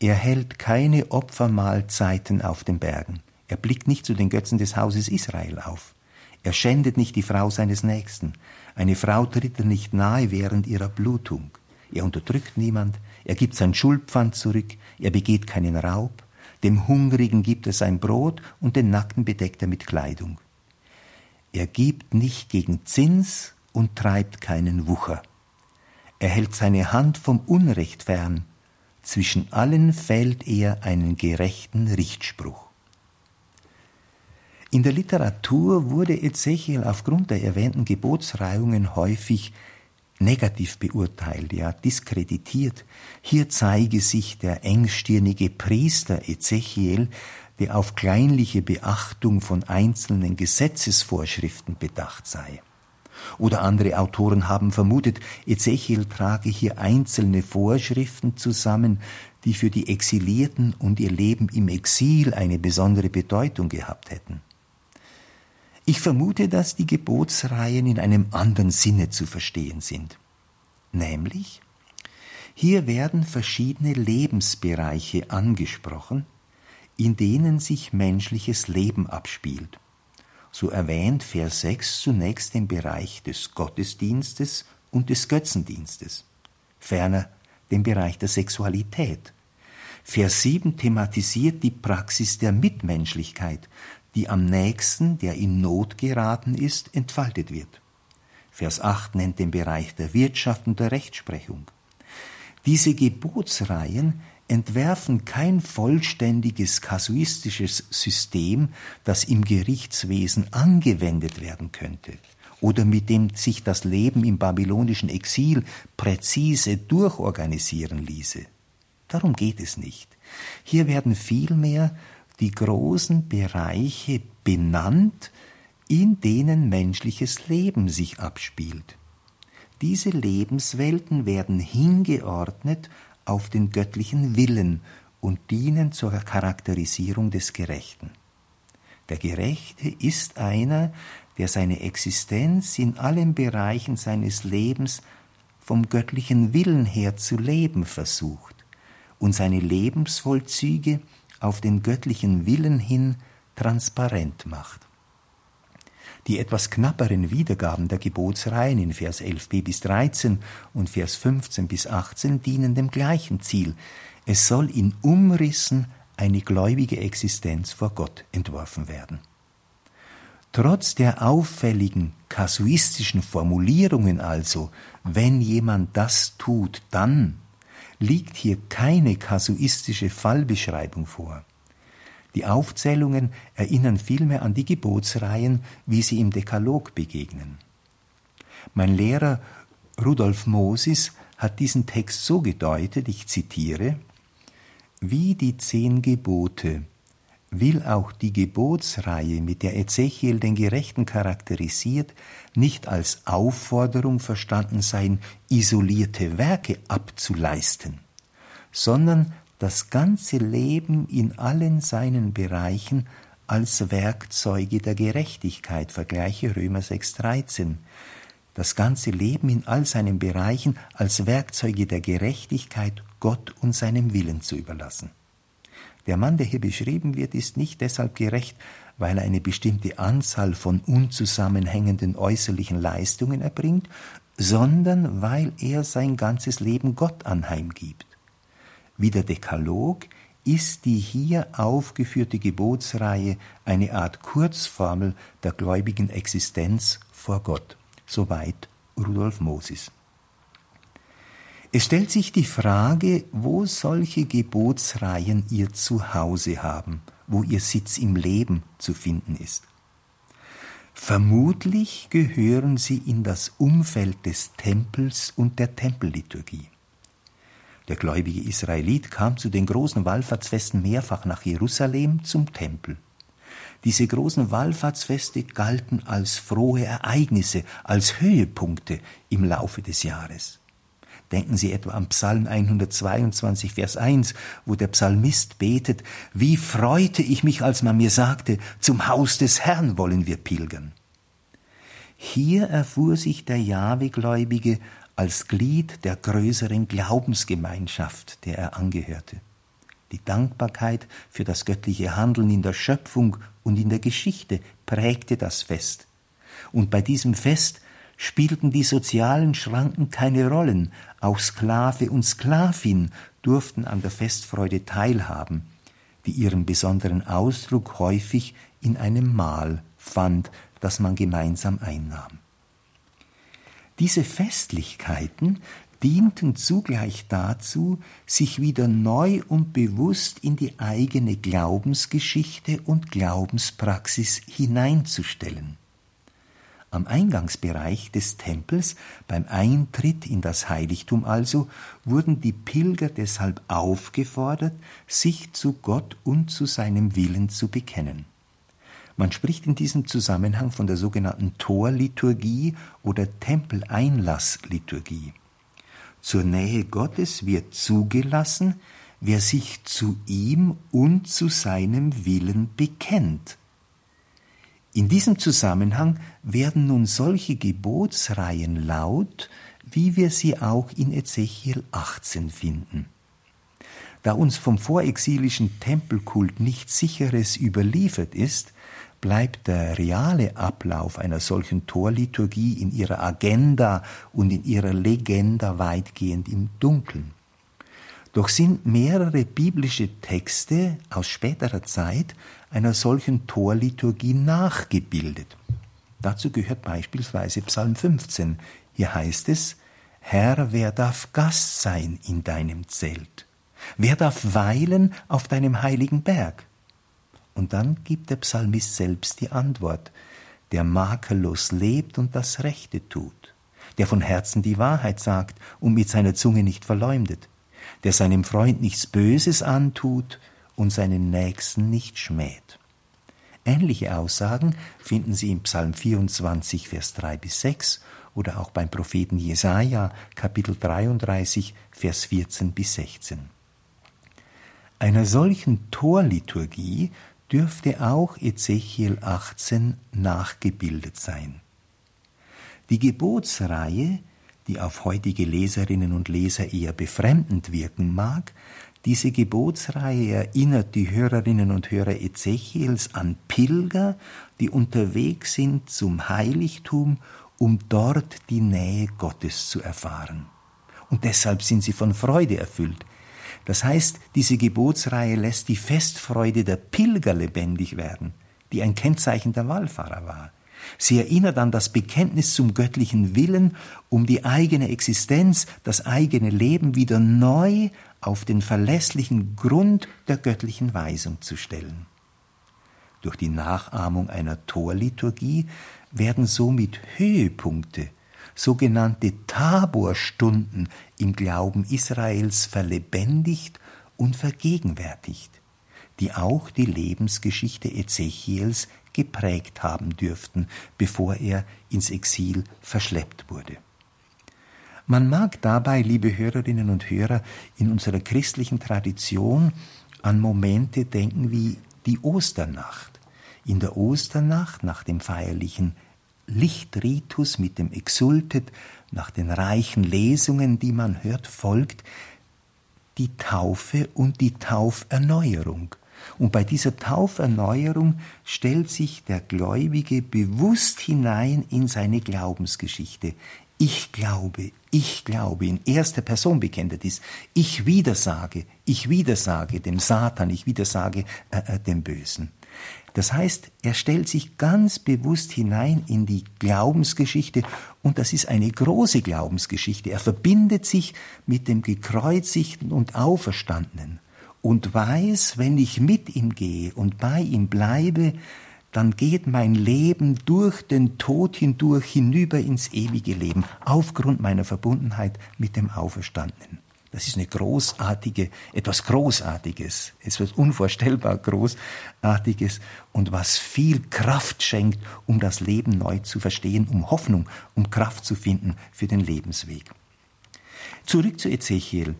er hält keine Opfermahlzeiten auf den Bergen. Er blickt nicht zu den Götzen des Hauses Israel auf. Er schändet nicht die Frau seines Nächsten. Eine Frau tritt er nicht nahe während ihrer Blutung. Er unterdrückt niemand. Er gibt sein Schuldpfand zurück. Er begeht keinen Raub. Dem Hungrigen gibt er sein Brot und den Nackten bedeckt er mit Kleidung. Er gibt nicht gegen Zins und treibt keinen Wucher. Er hält seine Hand vom Unrecht fern, zwischen allen fällt er einen gerechten Richtspruch. In der Literatur wurde Ezechiel aufgrund der erwähnten Gebotsreihungen häufig negativ beurteilt, ja diskreditiert. Hier zeige sich der engstirnige Priester Ezechiel, der auf kleinliche Beachtung von einzelnen Gesetzesvorschriften bedacht sei. Oder andere Autoren haben vermutet, Ezechiel trage hier einzelne Vorschriften zusammen, die für die Exilierten und ihr Leben im Exil eine besondere Bedeutung gehabt hätten. Ich vermute, dass die Gebotsreihen in einem anderen Sinne zu verstehen sind. Nämlich, hier werden verschiedene Lebensbereiche angesprochen, in denen sich menschliches Leben abspielt so erwähnt Vers 6 zunächst den Bereich des Gottesdienstes und des Götzendienstes, ferner den Bereich der Sexualität. Vers 7 thematisiert die Praxis der Mitmenschlichkeit, die am nächsten, der in Not geraten ist, entfaltet wird. Vers 8 nennt den Bereich der Wirtschaft und der Rechtsprechung. Diese Gebotsreihen entwerfen kein vollständiges kasuistisches System, das im Gerichtswesen angewendet werden könnte oder mit dem sich das Leben im babylonischen Exil präzise durchorganisieren ließe. Darum geht es nicht. Hier werden vielmehr die großen Bereiche benannt, in denen menschliches Leben sich abspielt. Diese Lebenswelten werden hingeordnet auf den göttlichen Willen und dienen zur Charakterisierung des Gerechten. Der Gerechte ist einer, der seine Existenz in allen Bereichen seines Lebens vom göttlichen Willen her zu leben versucht und seine Lebensvollzüge auf den göttlichen Willen hin transparent macht. Die etwas knapperen Wiedergaben der Gebotsreihen in Vers 11b bis 13 und Vers 15 bis 18 dienen dem gleichen Ziel. Es soll in Umrissen eine gläubige Existenz vor Gott entworfen werden. Trotz der auffälligen kasuistischen Formulierungen also, wenn jemand das tut, dann liegt hier keine kasuistische Fallbeschreibung vor. Die Aufzählungen erinnern vielmehr an die Gebotsreihen, wie sie im Dekalog begegnen. Mein Lehrer Rudolf Mosis hat diesen Text so gedeutet, ich zitiere, wie die zehn Gebote will auch die Gebotsreihe, mit der Ezechiel den Gerechten charakterisiert, nicht als Aufforderung verstanden sein, isolierte Werke abzuleisten, sondern das ganze Leben in allen seinen Bereichen als Werkzeuge der Gerechtigkeit, vergleiche Römer 6,13, das ganze Leben in all seinen Bereichen als Werkzeuge der Gerechtigkeit Gott und seinem Willen zu überlassen. Der Mann, der hier beschrieben wird, ist nicht deshalb gerecht, weil er eine bestimmte Anzahl von unzusammenhängenden äußerlichen Leistungen erbringt, sondern weil er sein ganzes Leben Gott anheimgibt. Wie der Dekalog ist die hier aufgeführte Gebotsreihe eine Art Kurzformel der gläubigen Existenz vor Gott. Soweit Rudolf Mosis. Es stellt sich die Frage, wo solche Gebotsreihen ihr Zuhause haben, wo ihr Sitz im Leben zu finden ist. Vermutlich gehören sie in das Umfeld des Tempels und der Tempelliturgie. Der gläubige Israelit kam zu den großen Wallfahrtsfesten mehrfach nach Jerusalem zum Tempel. Diese großen Wallfahrtsfeste galten als frohe Ereignisse, als Höhepunkte im Laufe des Jahres. Denken Sie etwa am Psalm 122, Vers 1, wo der Psalmist betet, wie freute ich mich, als man mir sagte, zum Haus des Herrn wollen wir pilgern. Hier erfuhr sich der Jahwegläubige als Glied der größeren Glaubensgemeinschaft, der er angehörte. Die Dankbarkeit für das göttliche Handeln in der Schöpfung und in der Geschichte prägte das Fest. Und bei diesem Fest spielten die sozialen Schranken keine Rollen, auch Sklave und Sklavin durften an der Festfreude teilhaben, die ihren besonderen Ausdruck häufig in einem Mahl fand, das man gemeinsam einnahm. Diese Festlichkeiten dienten zugleich dazu, sich wieder neu und bewusst in die eigene Glaubensgeschichte und Glaubenspraxis hineinzustellen. Am Eingangsbereich des Tempels, beim Eintritt in das Heiligtum also, wurden die Pilger deshalb aufgefordert, sich zu Gott und zu seinem Willen zu bekennen. Man spricht in diesem Zusammenhang von der sogenannten Torliturgie oder Tempeleinlassliturgie. Zur Nähe Gottes wird zugelassen, wer sich zu ihm und zu seinem Willen bekennt. In diesem Zusammenhang werden nun solche Gebotsreihen laut, wie wir sie auch in Ezechiel 18 finden. Da uns vom vorexilischen Tempelkult nichts Sicheres überliefert ist, bleibt der reale Ablauf einer solchen Torliturgie in ihrer Agenda und in ihrer Legenda weitgehend im Dunkeln. Doch sind mehrere biblische Texte aus späterer Zeit einer solchen Torliturgie nachgebildet. Dazu gehört beispielsweise Psalm 15. Hier heißt es, Herr, wer darf Gast sein in deinem Zelt? Wer darf weilen auf deinem heiligen Berg? Und dann gibt der Psalmist selbst die Antwort, der makellos lebt und das Rechte tut, der von Herzen die Wahrheit sagt und mit seiner Zunge nicht verleumdet, der seinem Freund nichts Böses antut und seinen Nächsten nicht schmäht. Ähnliche Aussagen finden Sie im Psalm 24, Vers 3 bis 6 oder auch beim Propheten Jesaja, Kapitel 33, Vers 14 bis 16. Einer solchen Torliturgie dürfte auch Ezechiel 18 nachgebildet sein. Die Gebotsreihe, die auf heutige Leserinnen und Leser eher befremdend wirken mag, diese Gebotsreihe erinnert die Hörerinnen und Hörer Ezechiels an Pilger, die unterwegs sind zum Heiligtum, um dort die Nähe Gottes zu erfahren. Und deshalb sind sie von Freude erfüllt. Das heißt, diese Gebotsreihe lässt die Festfreude der Pilger lebendig werden, die ein Kennzeichen der Wallfahrer war. Sie erinnert an das Bekenntnis zum göttlichen Willen, um die eigene Existenz, das eigene Leben wieder neu auf den verlässlichen Grund der göttlichen Weisung zu stellen. Durch die Nachahmung einer Torliturgie werden somit Höhepunkte, sogenannte Taborstunden im Glauben Israels verlebendigt und vergegenwärtigt, die auch die Lebensgeschichte Ezechiels geprägt haben dürften, bevor er ins Exil verschleppt wurde. Man mag dabei, liebe Hörerinnen und Hörer, in unserer christlichen Tradition an Momente denken wie die Osternacht. In der Osternacht, nach dem feierlichen Lichtritus mit dem Exultet, nach den reichen Lesungen, die man hört, folgt die Taufe und die Tauferneuerung. Und bei dieser Tauferneuerung stellt sich der Gläubige bewusst hinein in seine Glaubensgeschichte. Ich glaube, ich glaube, in erster Person bekennt dies. Ich widersage, ich widersage dem Satan, ich widersage äh, äh, dem Bösen. Das heißt, er stellt sich ganz bewusst hinein in die Glaubensgeschichte und das ist eine große Glaubensgeschichte. Er verbindet sich mit dem gekreuzigten und auferstandenen und weiß, wenn ich mit ihm gehe und bei ihm bleibe, dann geht mein Leben durch den Tod hindurch hinüber ins ewige Leben, aufgrund meiner Verbundenheit mit dem Auferstandenen. Das ist eine großartige, etwas Großartiges, etwas unvorstellbar Großartiges und was viel Kraft schenkt, um das Leben neu zu verstehen, um Hoffnung, um Kraft zu finden für den Lebensweg. Zurück zu Ezechiel.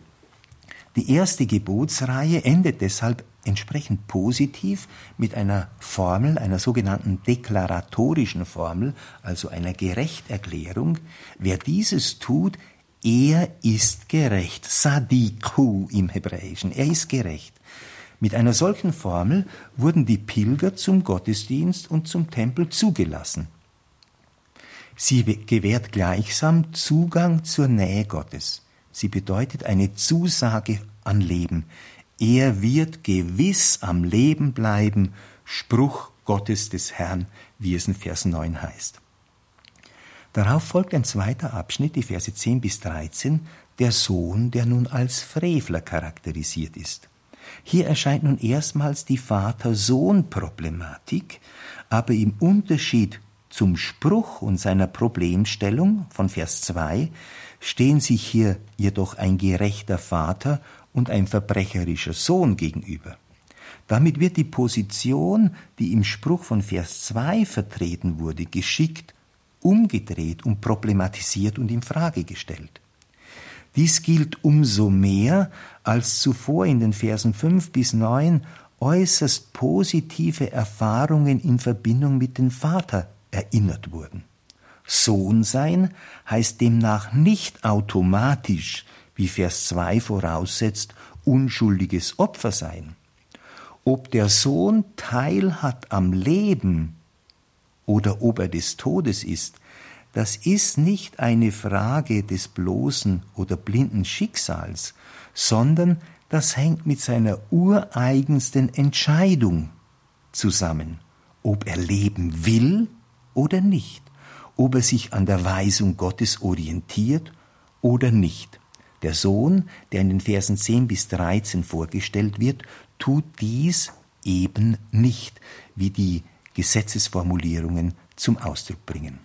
Die erste Gebotsreihe endet deshalb entsprechend positiv mit einer Formel, einer sogenannten deklaratorischen Formel, also einer Gerechterklärung. Wer dieses tut, er ist gerecht. Sadiku im Hebräischen. Er ist gerecht. Mit einer solchen Formel wurden die Pilger zum Gottesdienst und zum Tempel zugelassen. Sie gewährt gleichsam Zugang zur Nähe Gottes. Sie bedeutet eine Zusage an Leben. Er wird gewiss am Leben bleiben, Spruch Gottes des Herrn, wie es in Vers 9 heißt. Darauf folgt ein zweiter Abschnitt, die Verse 10 bis 13, der Sohn, der nun als Frevler charakterisiert ist. Hier erscheint nun erstmals die Vater-Sohn-Problematik, aber im Unterschied zum Spruch und seiner Problemstellung von Vers 2 stehen sich hier jedoch ein gerechter Vater und ein verbrecherischer Sohn gegenüber. Damit wird die Position, die im Spruch von Vers 2 vertreten wurde, geschickt umgedreht und problematisiert und in Frage gestellt. Dies gilt umso mehr, als zuvor in den Versen 5 bis 9 äußerst positive Erfahrungen in Verbindung mit dem Vater erinnert wurden. Sohn sein heißt demnach nicht automatisch, wie Vers 2 voraussetzt, unschuldiges Opfer sein. Ob der Sohn Teil hat am Leben oder ob er des Todes ist, das ist nicht eine Frage des bloßen oder blinden Schicksals, sondern das hängt mit seiner ureigensten Entscheidung zusammen, ob er leben will oder nicht, ob er sich an der Weisung Gottes orientiert oder nicht. Der Sohn, der in den Versen 10 bis 13 vorgestellt wird, tut dies eben nicht, wie die Gesetzesformulierungen zum Ausdruck bringen.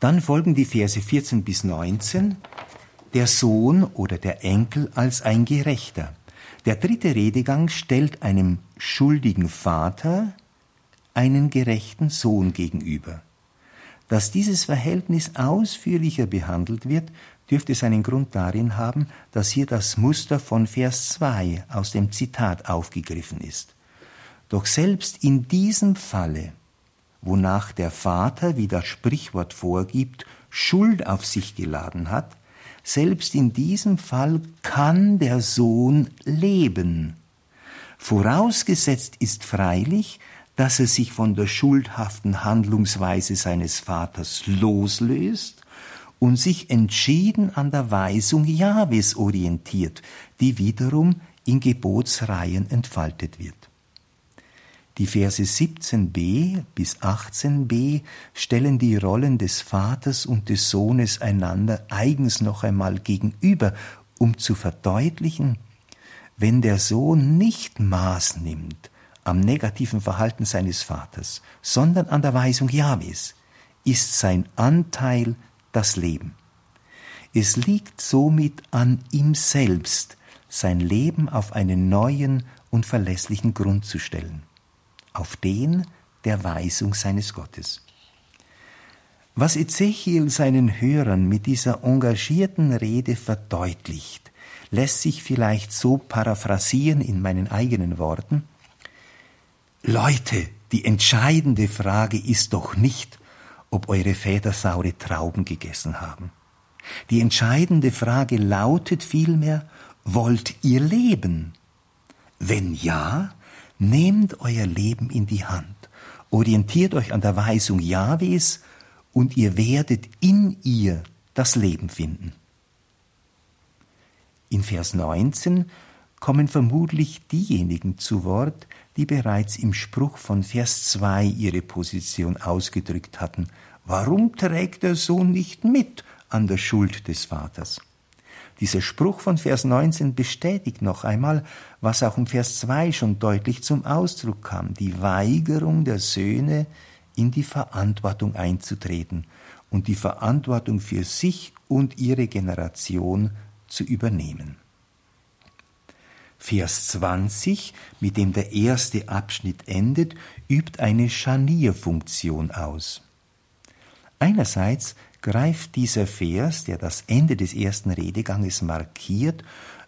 Dann folgen die Verse 14 bis 19, der Sohn oder der Enkel als ein Gerechter. Der dritte Redegang stellt einem schuldigen Vater einen gerechten Sohn gegenüber. Dass dieses Verhältnis ausführlicher behandelt wird, dürfte seinen Grund darin haben, dass hier das Muster von Vers 2 aus dem Zitat aufgegriffen ist. Doch selbst in diesem Falle, wonach der Vater, wie das Sprichwort vorgibt, Schuld auf sich geladen hat, selbst in diesem Fall kann der Sohn leben. Vorausgesetzt ist freilich, dass er sich von der schuldhaften Handlungsweise seines Vaters loslöst und sich entschieden an der Weisung Jahwes orientiert, die wiederum in Gebotsreihen entfaltet wird. Die Verse 17b bis 18b stellen die Rollen des Vaters und des Sohnes einander eigens noch einmal gegenüber, um zu verdeutlichen, wenn der Sohn nicht Maß nimmt am negativen Verhalten seines Vaters, sondern an der Weisung Jahwes, ist sein Anteil das Leben. Es liegt somit an ihm selbst, sein Leben auf einen neuen und verlässlichen Grund zu stellen auf den der Weisung seines Gottes. Was Ezechiel seinen Hörern mit dieser engagierten Rede verdeutlicht, lässt sich vielleicht so paraphrasieren in meinen eigenen Worten. Leute, die entscheidende Frage ist doch nicht, ob eure Väter saure Trauben gegessen haben. Die entscheidende Frage lautet vielmehr, wollt ihr leben? Wenn ja, Nehmt euer Leben in die Hand, orientiert euch an der Weisung Jahwes und ihr werdet in ihr das Leben finden. In Vers 19 kommen vermutlich diejenigen zu Wort, die bereits im Spruch von Vers 2 ihre Position ausgedrückt hatten. Warum trägt der Sohn nicht mit an der Schuld des Vaters? Dieser Spruch von Vers 19 bestätigt noch einmal, was auch im Vers 2 schon deutlich zum Ausdruck kam, die Weigerung der Söhne, in die Verantwortung einzutreten und die Verantwortung für sich und ihre Generation zu übernehmen. Vers 20, mit dem der erste Abschnitt endet, übt eine Scharnierfunktion aus. Einerseits greift dieser Vers, der das Ende des ersten Redeganges markiert,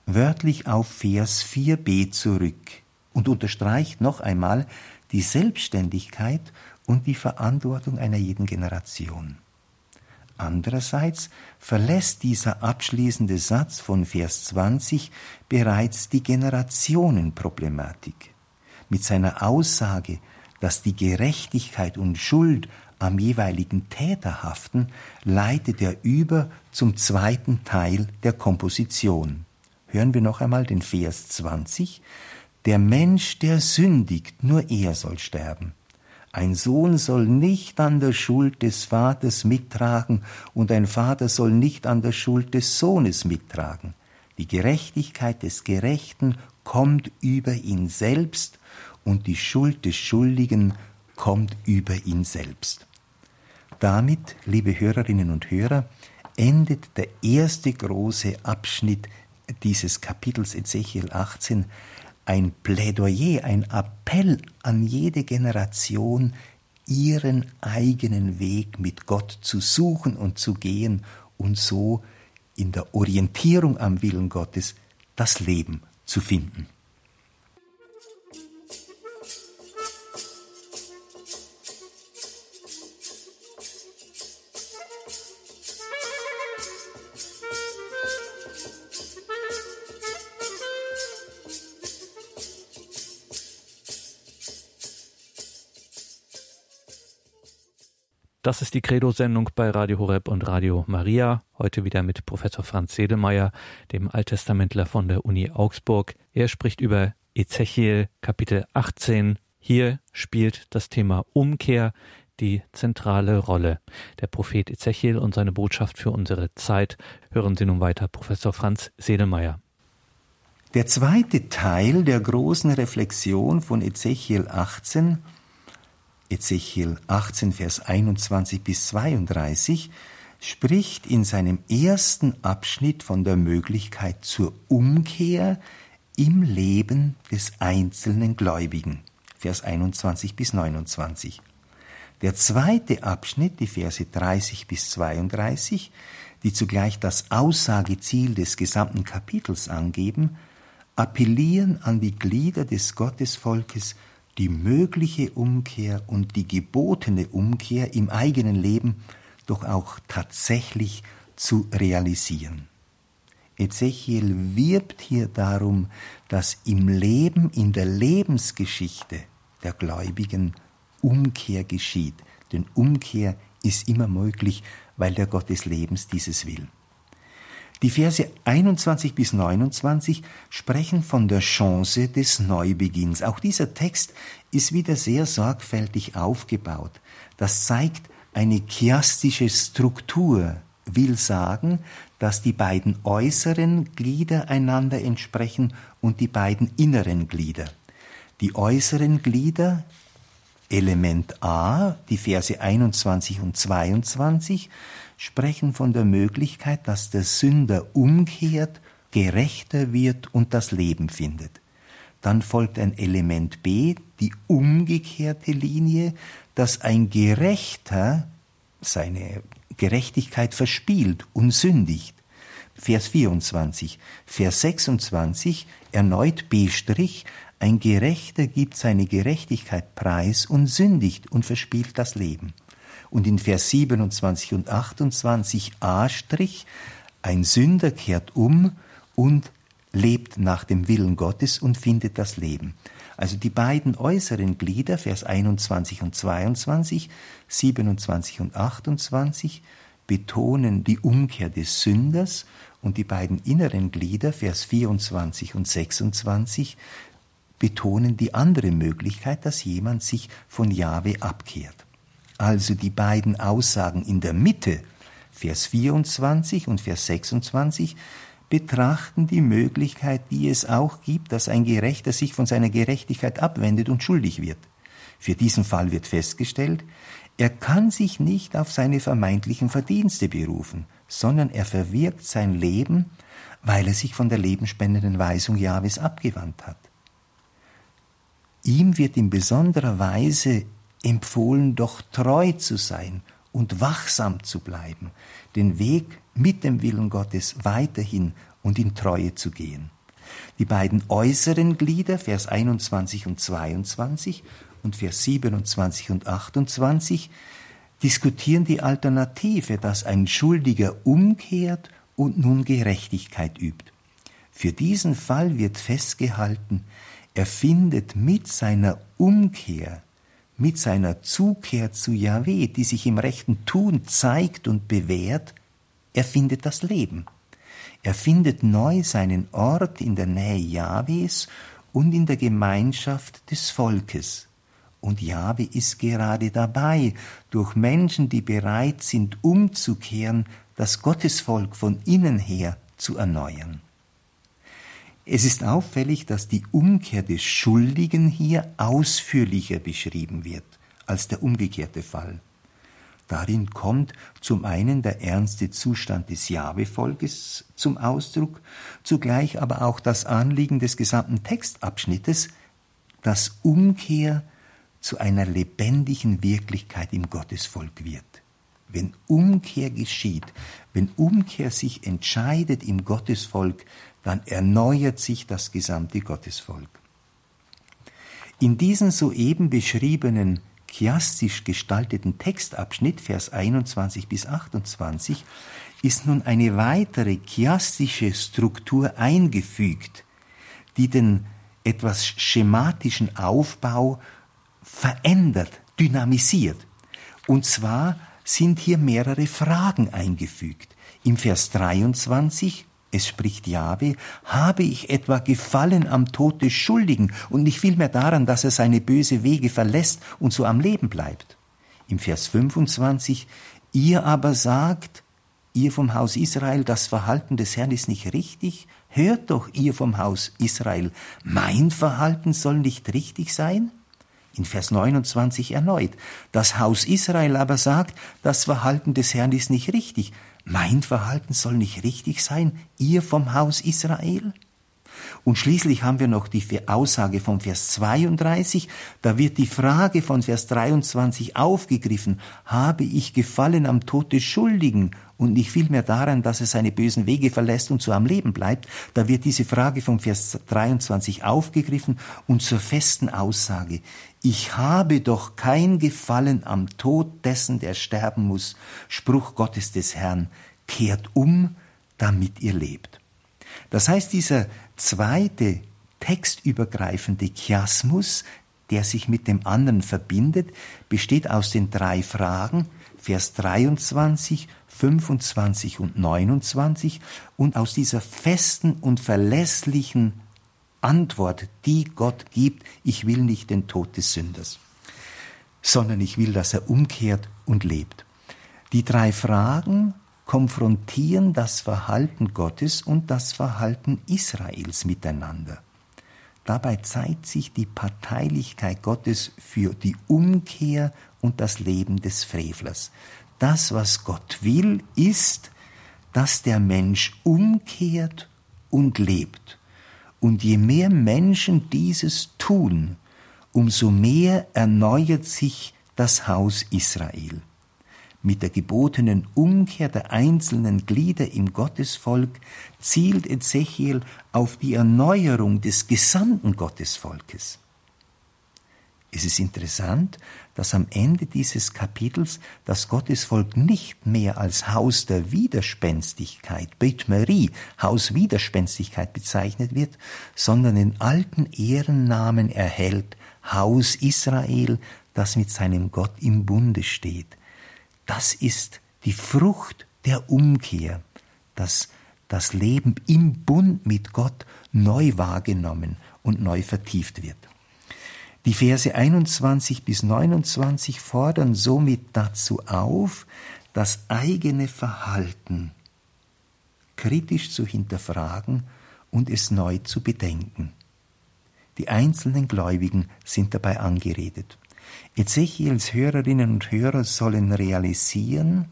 wörtlich auf Vers 4b zurück und unterstreicht noch einmal die Selbstständigkeit und die Verantwortung einer jeden Generation. Andererseits verlässt dieser abschließende Satz von Vers 20 bereits die Generationenproblematik. Mit seiner Aussage, dass die Gerechtigkeit und Schuld am jeweiligen Täter haften, leitet er über zum zweiten Teil der Komposition. Hören wir noch einmal den Vers 20. Der Mensch, der sündigt, nur er soll sterben. Ein Sohn soll nicht an der Schuld des Vaters mittragen und ein Vater soll nicht an der Schuld des Sohnes mittragen. Die Gerechtigkeit des Gerechten kommt über ihn selbst und die Schuld des Schuldigen kommt über ihn selbst. Damit, liebe Hörerinnen und Hörer, endet der erste große Abschnitt dieses Kapitels Ezechiel 18 ein Plädoyer, ein Appell an jede Generation, ihren eigenen Weg mit Gott zu suchen und zu gehen und so in der Orientierung am Willen Gottes das Leben zu finden. Das ist die Credo-Sendung bei Radio Horeb und Radio Maria. Heute wieder mit Professor Franz Sedelmeier, dem Alttestamentler von der Uni Augsburg. Er spricht über Ezechiel Kapitel 18. Hier spielt das Thema Umkehr die zentrale Rolle. Der Prophet Ezechiel und seine Botschaft für unsere Zeit. Hören Sie nun weiter Professor Franz Sedelmeier. Der zweite Teil der großen Reflexion von Ezechiel 18 Ezechiel 18, Vers 21 bis 32, spricht in seinem ersten Abschnitt von der Möglichkeit zur Umkehr im Leben des einzelnen Gläubigen. Vers 21 bis 29. Der zweite Abschnitt, die Verse 30 bis 32, die zugleich das Aussageziel des gesamten Kapitels angeben, appellieren an die Glieder des Gottesvolkes die mögliche Umkehr und die gebotene Umkehr im eigenen Leben doch auch tatsächlich zu realisieren. Ezechiel wirbt hier darum, dass im Leben, in der Lebensgeschichte der Gläubigen Umkehr geschieht. Denn Umkehr ist immer möglich, weil der Gott des Lebens dieses will. Die Verse 21 bis 29 sprechen von der Chance des Neubeginns. Auch dieser Text ist wieder sehr sorgfältig aufgebaut. Das zeigt eine chiastische Struktur, will sagen, dass die beiden äußeren Glieder einander entsprechen und die beiden inneren Glieder. Die äußeren Glieder, Element A, die Verse 21 und 22, sprechen von der Möglichkeit, dass der Sünder umkehrt, gerechter wird und das Leben findet. Dann folgt ein Element B, die umgekehrte Linie, dass ein Gerechter seine Gerechtigkeit verspielt und sündigt. Vers 24. Vers 26 erneut B', ein Gerechter gibt seine Gerechtigkeit preis und sündigt und verspielt das Leben und in Vers 27 und 28 a Strich, ein Sünder kehrt um und lebt nach dem Willen Gottes und findet das Leben. Also die beiden äußeren Glieder, Vers 21 und 22, 27 und 28, betonen die Umkehr des Sünders und die beiden inneren Glieder, Vers 24 und 26, betonen die andere Möglichkeit, dass jemand sich von Jahwe abkehrt also die beiden Aussagen in der Mitte, Vers 24 und Vers 26, betrachten die Möglichkeit, die es auch gibt, dass ein Gerechter sich von seiner Gerechtigkeit abwendet und schuldig wird. Für diesen Fall wird festgestellt, er kann sich nicht auf seine vermeintlichen Verdienste berufen, sondern er verwirkt sein Leben, weil er sich von der lebenspendenden Weisung Jahwes abgewandt hat. Ihm wird in besonderer Weise empfohlen, doch treu zu sein und wachsam zu bleiben, den Weg mit dem Willen Gottes weiterhin und in Treue zu gehen. Die beiden äußeren Glieder, Vers 21 und 22 und Vers 27 und 28, diskutieren die Alternative, dass ein Schuldiger umkehrt und nun Gerechtigkeit übt. Für diesen Fall wird festgehalten, er findet mit seiner Umkehr mit seiner Zukehr zu Yahweh, die sich im rechten Tun zeigt und bewährt, er findet das Leben. Er findet neu seinen Ort in der Nähe Jahwes und in der Gemeinschaft des Volkes. Und Jahwe ist gerade dabei, durch Menschen, die bereit sind, umzukehren, das Gottesvolk von innen her zu erneuern. Es ist auffällig, dass die Umkehr des Schuldigen hier ausführlicher beschrieben wird als der umgekehrte Fall. Darin kommt zum einen der ernste Zustand des Jahwe-Volkes zum Ausdruck, zugleich aber auch das Anliegen des gesamten Textabschnittes, dass Umkehr zu einer lebendigen Wirklichkeit im Gottesvolk wird. Wenn Umkehr geschieht, wenn Umkehr sich entscheidet im Gottesvolk, dann erneuert sich das gesamte Gottesvolk. In diesem soeben beschriebenen chiastisch gestalteten Textabschnitt, Vers 21 bis 28, ist nun eine weitere chiastische Struktur eingefügt, die den etwas schematischen Aufbau verändert, dynamisiert. Und zwar sind hier mehrere Fragen eingefügt. Im Vers 23 es spricht Jahwe, habe ich etwa Gefallen am Tod des Schuldigen und nicht vielmehr daran, dass er seine böse Wege verlässt und so am Leben bleibt. Im Vers 25, ihr aber sagt, ihr vom Haus Israel, das Verhalten des Herrn ist nicht richtig, hört doch ihr vom Haus Israel, mein Verhalten soll nicht richtig sein? In Vers 29 erneut, das Haus Israel aber sagt, das Verhalten des Herrn ist nicht richtig, mein Verhalten soll nicht richtig sein, ihr vom Haus Israel? Und schließlich haben wir noch die Aussage vom Vers 32, da wird die Frage von Vers 23 aufgegriffen, habe ich gefallen am Tod des Schuldigen und nicht vielmehr daran, dass er seine bösen Wege verlässt und so am Leben bleibt, da wird diese Frage vom Vers 23 aufgegriffen und zur festen Aussage, ich habe doch kein Gefallen am Tod dessen, der sterben muss, Spruch Gottes des Herrn, kehrt um, damit ihr lebt. Das heißt, dieser zweite textübergreifende Chiasmus, der sich mit dem anderen verbindet, besteht aus den drei Fragen, Vers 23, 25 und 29 und aus dieser festen und verlässlichen Antwort, die Gott gibt, ich will nicht den Tod des Sünders, sondern ich will, dass er umkehrt und lebt. Die drei Fragen konfrontieren das Verhalten Gottes und das Verhalten Israels miteinander. Dabei zeigt sich die Parteilichkeit Gottes für die Umkehr und das Leben des Frevlers. Das, was Gott will, ist, dass der Mensch umkehrt und lebt. Und je mehr Menschen dieses tun, umso mehr erneuert sich das Haus Israel. Mit der gebotenen Umkehr der einzelnen Glieder im Gottesvolk zielt Ezechiel auf die Erneuerung des gesamten Gottesvolkes. Es ist interessant, dass am Ende dieses Kapitels das Gottesvolk nicht mehr als Haus der Widerspenstigkeit, Beit Marie, Haus Widerspenstigkeit bezeichnet wird, sondern den alten Ehrennamen erhält, Haus Israel, das mit seinem Gott im Bunde steht. Das ist die Frucht der Umkehr, dass das Leben im Bund mit Gott neu wahrgenommen und neu vertieft wird. Die Verse 21 bis 29 fordern somit dazu auf, das eigene Verhalten kritisch zu hinterfragen und es neu zu bedenken. Die einzelnen Gläubigen sind dabei angeredet. Ezechiels Hörerinnen und Hörer sollen realisieren,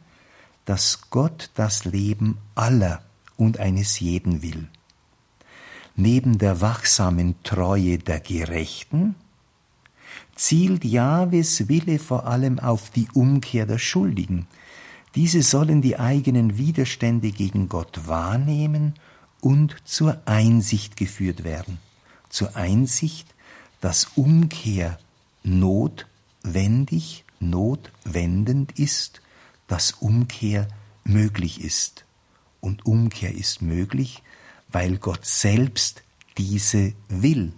dass Gott das Leben aller und eines jeden will. Neben der wachsamen Treue der Gerechten zielt Jahwes Wille vor allem auf die Umkehr der Schuldigen. Diese sollen die eigenen Widerstände gegen Gott wahrnehmen und zur Einsicht geführt werden. Zur Einsicht, dass Umkehr notwendig, notwendend ist, dass Umkehr möglich ist. Und Umkehr ist möglich, weil Gott selbst diese will.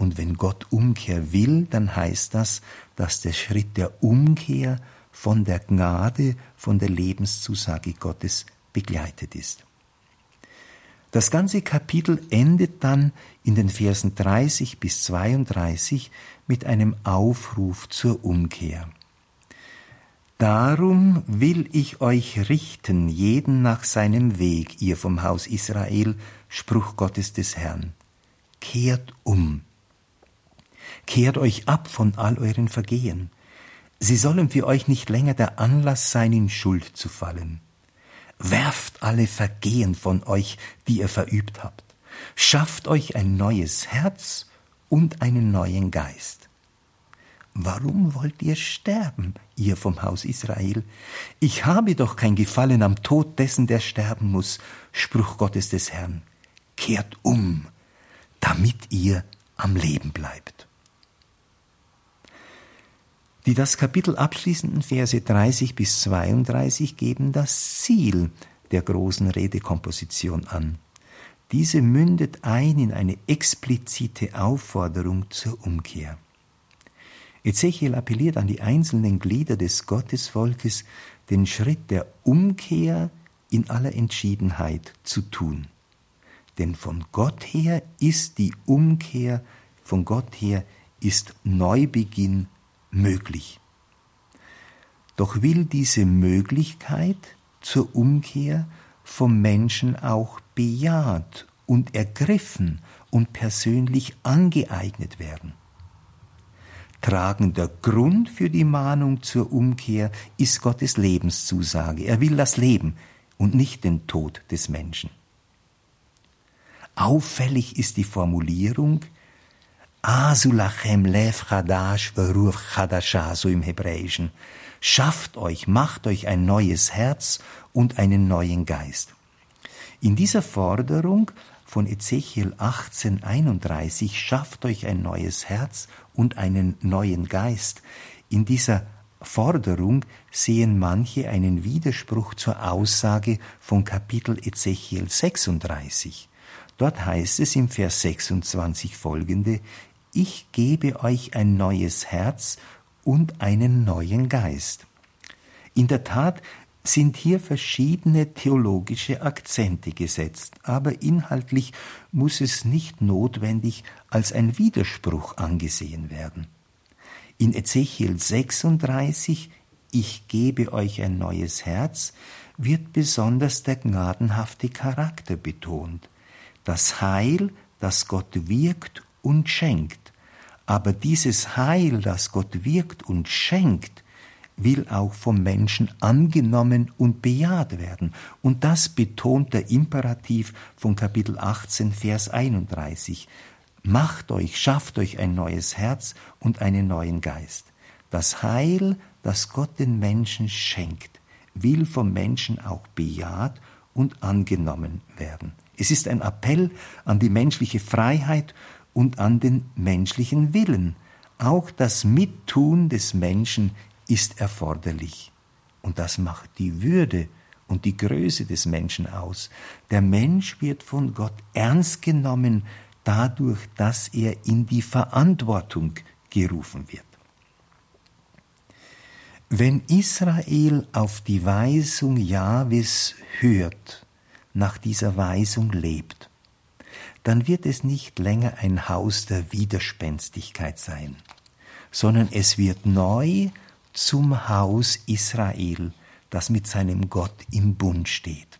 Und wenn Gott Umkehr will, dann heißt das, dass der Schritt der Umkehr von der Gnade, von der Lebenszusage Gottes begleitet ist. Das ganze Kapitel endet dann in den Versen 30 bis 32 mit einem Aufruf zur Umkehr. Darum will ich euch richten, jeden nach seinem Weg, ihr vom Haus Israel, Spruch Gottes des Herrn. Kehrt um Kehrt euch ab von all euren Vergehen. Sie sollen für euch nicht länger der Anlass sein, in Schuld zu fallen. Werft alle Vergehen von euch, die ihr verübt habt. Schafft euch ein neues Herz und einen neuen Geist. Warum wollt ihr sterben, ihr vom Haus Israel? Ich habe doch kein Gefallen am Tod dessen, der sterben muss, Spruch Gottes des Herrn. Kehrt um, damit ihr am Leben bleibt. Die das Kapitel abschließenden Verse 30 bis 32 geben das Ziel der großen Redekomposition an. Diese mündet ein in eine explizite Aufforderung zur Umkehr. Ezechiel appelliert an die einzelnen Glieder des Gottesvolkes, den Schritt der Umkehr in aller Entschiedenheit zu tun. Denn von Gott her ist die Umkehr, von Gott her ist Neubeginn möglich. Doch will diese Möglichkeit zur Umkehr vom Menschen auch bejaht und ergriffen und persönlich angeeignet werden. Tragender Grund für die Mahnung zur Umkehr ist Gottes Lebenszusage. Er will das Leben und nicht den Tod des Menschen. Auffällig ist die Formulierung Asulachem lev chadash veruf chadasha, so im Hebräischen. Schafft euch, macht euch ein neues Herz und einen neuen Geist. In dieser Forderung von Ezechiel 1831 schafft euch ein neues Herz und einen neuen Geist. In dieser Forderung sehen manche einen Widerspruch zur Aussage von Kapitel Ezechiel 36. Dort heißt es im Vers 26 folgende, Ich gebe euch ein neues Herz und einen neuen Geist. In der Tat sind hier verschiedene theologische Akzente gesetzt, aber inhaltlich muss es nicht notwendig als ein Widerspruch angesehen werden. In Ezechiel 36 Ich gebe euch ein neues Herz wird besonders der gnadenhafte Charakter betont, das Heil, das Gott wirkt und schenkt. Aber dieses Heil, das Gott wirkt und schenkt, will auch vom Menschen angenommen und bejaht werden. Und das betont der Imperativ von Kapitel 18, Vers 31. Macht euch, schafft euch ein neues Herz und einen neuen Geist. Das Heil, das Gott den Menschen schenkt, will vom Menschen auch bejaht und angenommen werden. Es ist ein Appell an die menschliche Freiheit und an den menschlichen Willen. Auch das Mittun des Menschen ist erforderlich. Und das macht die Würde und die Größe des Menschen aus. Der Mensch wird von Gott ernst genommen dadurch, dass er in die Verantwortung gerufen wird. Wenn Israel auf die Weisung Jahwes hört, nach dieser Weisung lebt, dann wird es nicht länger ein Haus der Widerspenstigkeit sein, sondern es wird neu zum Haus Israel, das mit seinem Gott im Bund steht.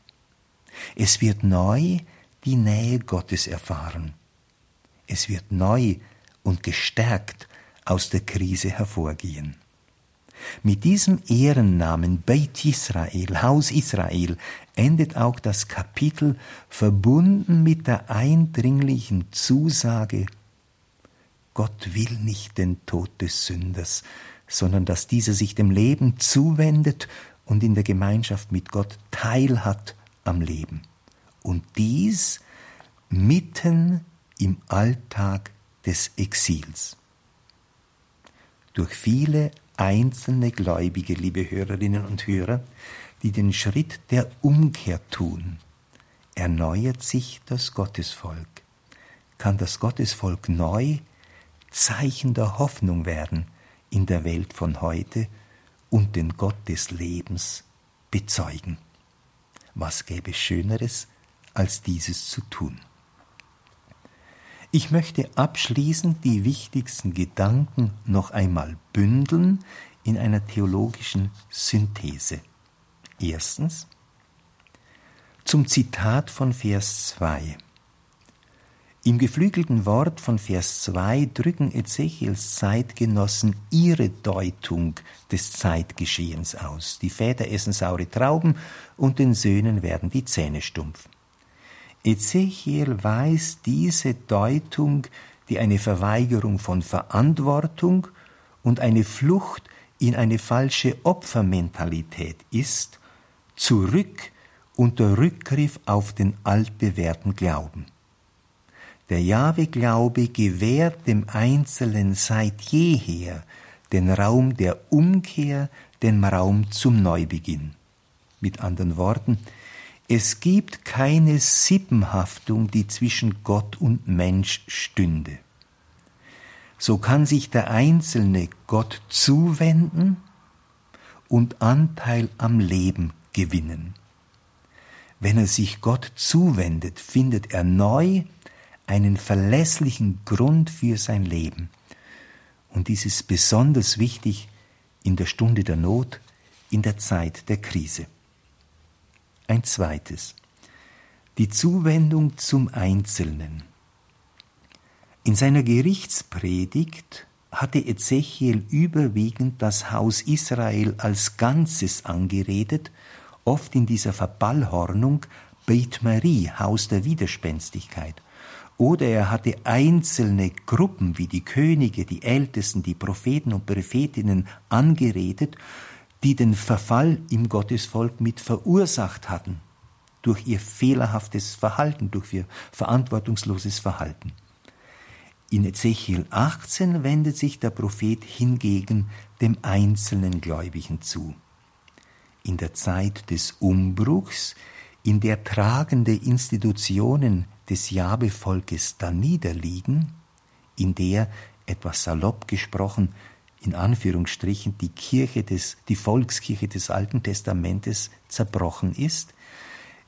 Es wird neu die Nähe Gottes erfahren. Es wird neu und gestärkt aus der Krise hervorgehen. Mit diesem Ehrennamen Beit Israel, Haus Israel, endet auch das Kapitel verbunden mit der eindringlichen Zusage, Gott will nicht den Tod des Sünders, sondern dass dieser sich dem Leben zuwendet und in der Gemeinschaft mit Gott teilhat am Leben. Und dies mitten im Alltag des Exils. Durch viele einzelne Gläubige, liebe Hörerinnen und Hörer, die den Schritt der Umkehr tun, erneuert sich das Gottesvolk, kann das Gottesvolk neu Zeichen der Hoffnung werden, in der Welt von heute und den Gott des Lebens bezeugen. Was gäbe Schöneres, als dieses zu tun? Ich möchte abschließend die wichtigsten Gedanken noch einmal bündeln in einer theologischen Synthese. Erstens zum Zitat von Vers 2. Im geflügelten Wort von Vers 2 drücken Ezechiels Zeitgenossen ihre Deutung des Zeitgeschehens aus. Die Väter essen saure Trauben und den Söhnen werden die Zähne stumpf. Ezechiel weiß diese Deutung, die eine Verweigerung von Verantwortung und eine Flucht in eine falsche Opfermentalität ist, zurück unter Rückgriff auf den altbewährten Glauben. Der Jahwe-Glaube gewährt dem Einzelnen seit jeher den Raum der Umkehr, den Raum zum Neubeginn. Mit anderen Worten, es gibt keine Sippenhaftung, die zwischen Gott und Mensch stünde. So kann sich der Einzelne Gott zuwenden und Anteil am Leben gewinnen. Wenn er sich Gott zuwendet, findet er neu einen verlässlichen Grund für sein Leben. Und dies ist besonders wichtig in der Stunde der Not, in der Zeit der Krise. Ein zweites. Die Zuwendung zum Einzelnen. In seiner Gerichtspredigt hatte Ezechiel überwiegend das Haus Israel als Ganzes angeredet, oft in dieser Verballhornung Beit Marie, Haus der Widerspenstigkeit. Oder er hatte einzelne Gruppen wie die Könige, die Ältesten, die Propheten und Prophetinnen angeredet, die den Verfall im Gottesvolk mit verursacht hatten, durch ihr fehlerhaftes Verhalten, durch ihr verantwortungsloses Verhalten. In Ezechiel 18 wendet sich der Prophet hingegen dem einzelnen Gläubigen zu. In der Zeit des Umbruchs, in der tragende Institutionen des Jabevolkes da niederliegen, in der, etwas salopp gesprochen, in Anführungsstrichen die Kirche des, die Volkskirche des Alten Testamentes zerbrochen ist,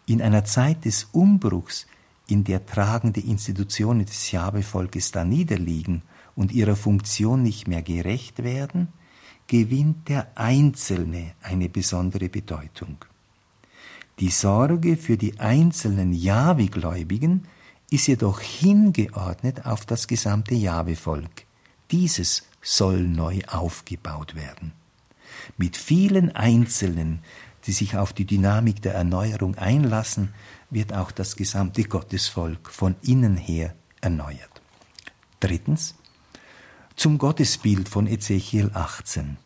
in einer Zeit des Umbruchs, in der tragende Institutionen des Jabevolkes da niederliegen und ihrer Funktion nicht mehr gerecht werden, gewinnt der Einzelne eine besondere Bedeutung. Die Sorge für die einzelnen Jahwe-Gläubigen ist jedoch hingeordnet auf das gesamte Jahwe-Volk. Dieses soll neu aufgebaut werden. Mit vielen Einzelnen, die sich auf die Dynamik der Erneuerung einlassen, wird auch das gesamte Gottesvolk von innen her erneuert. Drittens, zum Gottesbild von Ezechiel 18.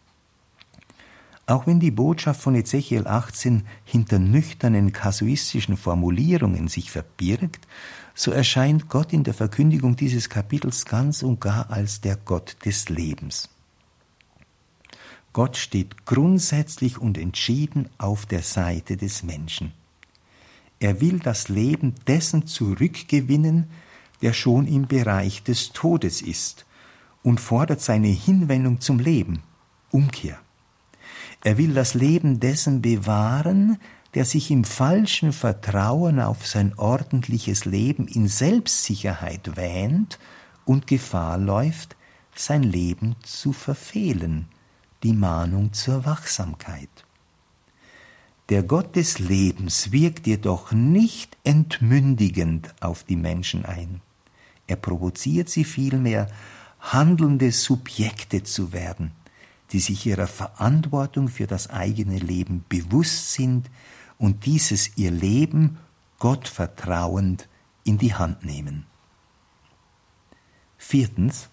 Auch wenn die Botschaft von Ezechiel 18 hinter nüchternen kasuistischen Formulierungen sich verbirgt, so erscheint Gott in der Verkündigung dieses Kapitels ganz und gar als der Gott des Lebens. Gott steht grundsätzlich und entschieden auf der Seite des Menschen. Er will das Leben dessen zurückgewinnen, der schon im Bereich des Todes ist, und fordert seine Hinwendung zum Leben, Umkehr. Er will das Leben dessen bewahren, der sich im falschen Vertrauen auf sein ordentliches Leben in Selbstsicherheit wähnt und Gefahr läuft, sein Leben zu verfehlen, die Mahnung zur Wachsamkeit. Der Gott des Lebens wirkt jedoch nicht entmündigend auf die Menschen ein. Er provoziert sie vielmehr, handelnde Subjekte zu werden, die sich ihrer Verantwortung für das eigene Leben bewusst sind und dieses ihr Leben Gott vertrauend in die Hand nehmen. Viertens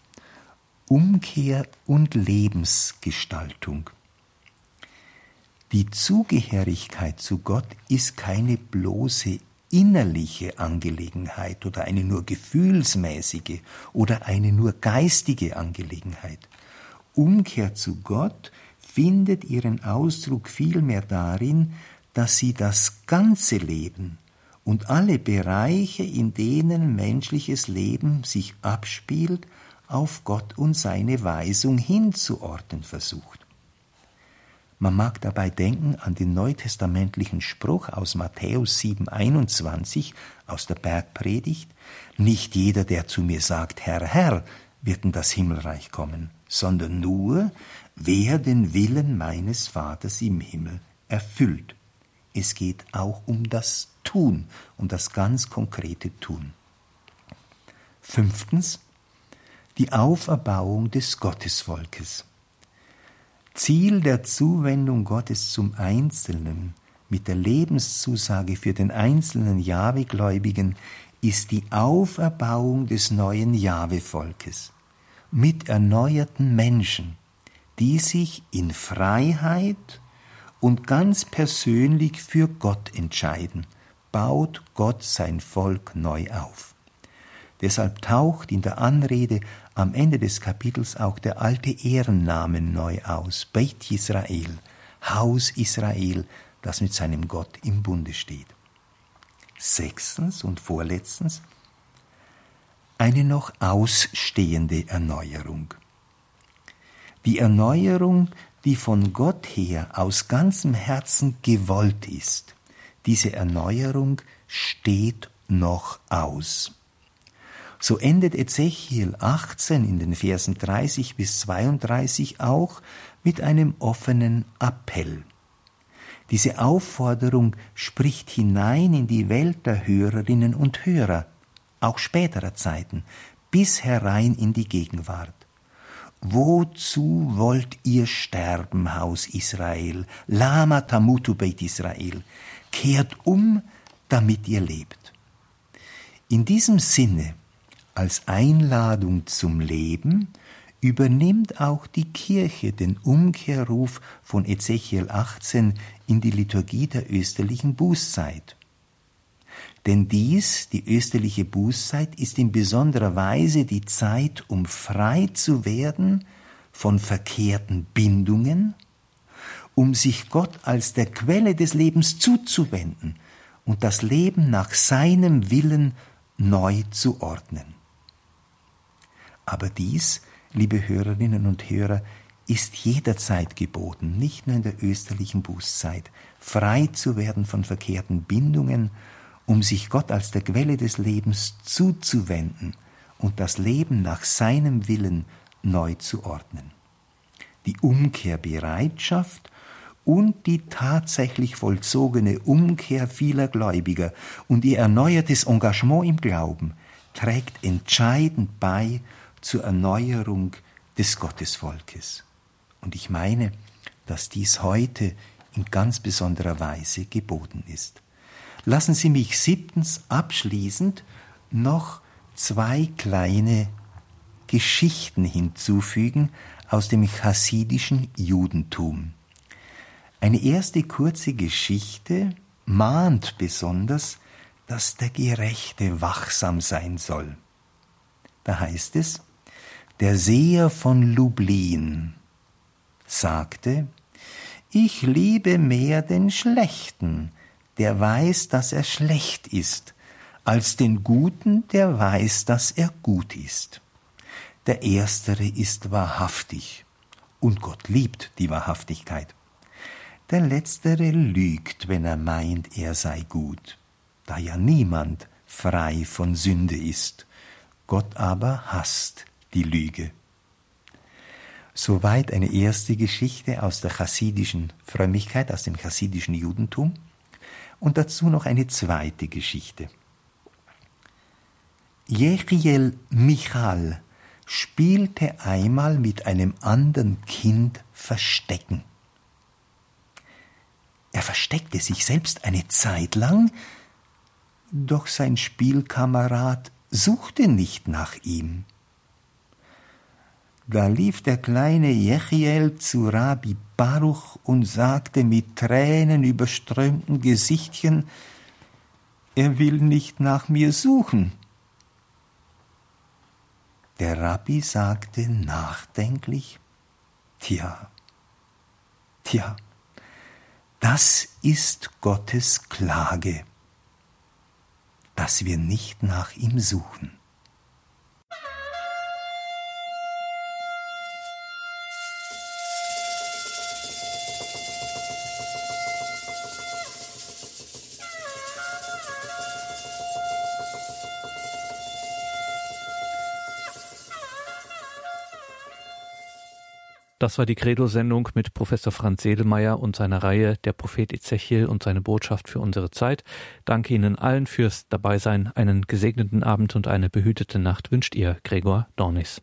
Umkehr und Lebensgestaltung. Die Zugehörigkeit zu Gott ist keine bloße innerliche Angelegenheit oder eine nur gefühlsmäßige oder eine nur geistige Angelegenheit. Umkehr zu Gott findet ihren Ausdruck vielmehr darin, dass sie das ganze Leben und alle Bereiche, in denen menschliches Leben sich abspielt, auf Gott und seine Weisung hinzuordnen versucht. Man mag dabei denken an den neutestamentlichen Spruch aus Matthäus 7,21 aus der Bergpredigt: Nicht jeder, der zu mir sagt, Herr, Herr, wird in das Himmelreich kommen, sondern nur, wer den Willen meines Vaters im Himmel erfüllt. Es geht auch um das Tun, um das ganz konkrete Tun. Fünftens, die Auferbauung des Gottesvolkes. Ziel der Zuwendung Gottes zum Einzelnen mit der Lebenszusage für den einzelnen Jahwe-Gläubigen ist die Auferbauung des neuen Jahwe-Volkes mit erneuerten Menschen, die sich in Freiheit und ganz persönlich für Gott entscheiden, baut Gott sein Volk neu auf. Deshalb taucht in der Anrede am Ende des Kapitels auch der alte Ehrennamen neu aus, Beit Israel, Haus Israel, das mit seinem Gott im Bunde steht. Sechstens und vorletztens eine noch ausstehende Erneuerung. Die Erneuerung die von Gott her aus ganzem Herzen gewollt ist. Diese Erneuerung steht noch aus. So endet Ezechiel 18 in den Versen 30 bis 32 auch mit einem offenen Appell. Diese Aufforderung spricht hinein in die Welt der Hörerinnen und Hörer, auch späterer Zeiten, bis herein in die Gegenwart. Wozu wollt ihr sterben, Haus Israel? Lama tamutu Beit Israel. Kehrt um, damit ihr lebt. In diesem Sinne, als Einladung zum Leben, übernimmt auch die Kirche den Umkehrruf von Ezechiel 18 in die Liturgie der österlichen Bußzeit. Denn dies, die österliche Bußzeit, ist in besonderer Weise die Zeit, um frei zu werden von verkehrten Bindungen, um sich Gott als der Quelle des Lebens zuzuwenden und das Leben nach seinem Willen neu zu ordnen. Aber dies, liebe Hörerinnen und Hörer, ist jederzeit geboten, nicht nur in der österlichen Bußzeit, frei zu werden von verkehrten Bindungen um sich Gott als der Quelle des Lebens zuzuwenden und das Leben nach seinem Willen neu zu ordnen. Die Umkehrbereitschaft und die tatsächlich vollzogene Umkehr vieler Gläubiger und ihr erneuertes Engagement im Glauben trägt entscheidend bei zur Erneuerung des Gottesvolkes. Und ich meine, dass dies heute in ganz besonderer Weise geboten ist. Lassen Sie mich siebtens abschließend noch zwei kleine Geschichten hinzufügen aus dem chassidischen Judentum. Eine erste kurze Geschichte mahnt besonders, dass der Gerechte wachsam sein soll. Da heißt es, der Seher von Lublin sagte, ich liebe mehr den Schlechten, der weiß, dass er schlecht ist, als den Guten, der weiß, dass er gut ist. Der Erstere ist wahrhaftig, und Gott liebt die Wahrhaftigkeit. Der Letztere lügt, wenn er meint, er sei gut, da ja niemand frei von Sünde ist. Gott aber hasst die Lüge. Soweit eine erste Geschichte aus der chassidischen Frömmigkeit, aus dem chassidischen Judentum und dazu noch eine zweite Geschichte. Jechiel Michal spielte einmal mit einem anderen Kind Verstecken. Er versteckte sich selbst eine Zeit lang, doch sein Spielkamerad suchte nicht nach ihm. Da lief der kleine Jechiel zu Rabbi Baruch und sagte mit Tränen überströmten Gesichtchen, er will nicht nach mir suchen. Der Rabbi sagte nachdenklich, Tja, tja, das ist Gottes Klage, dass wir nicht nach ihm suchen. Das war die Credo-Sendung mit Professor Franz Sedelmeier und seiner Reihe Der Prophet Ezechiel und seine Botschaft für unsere Zeit. Danke Ihnen allen fürs Dabeisein. Einen gesegneten Abend und eine behütete Nacht wünscht Ihr Gregor Dornis.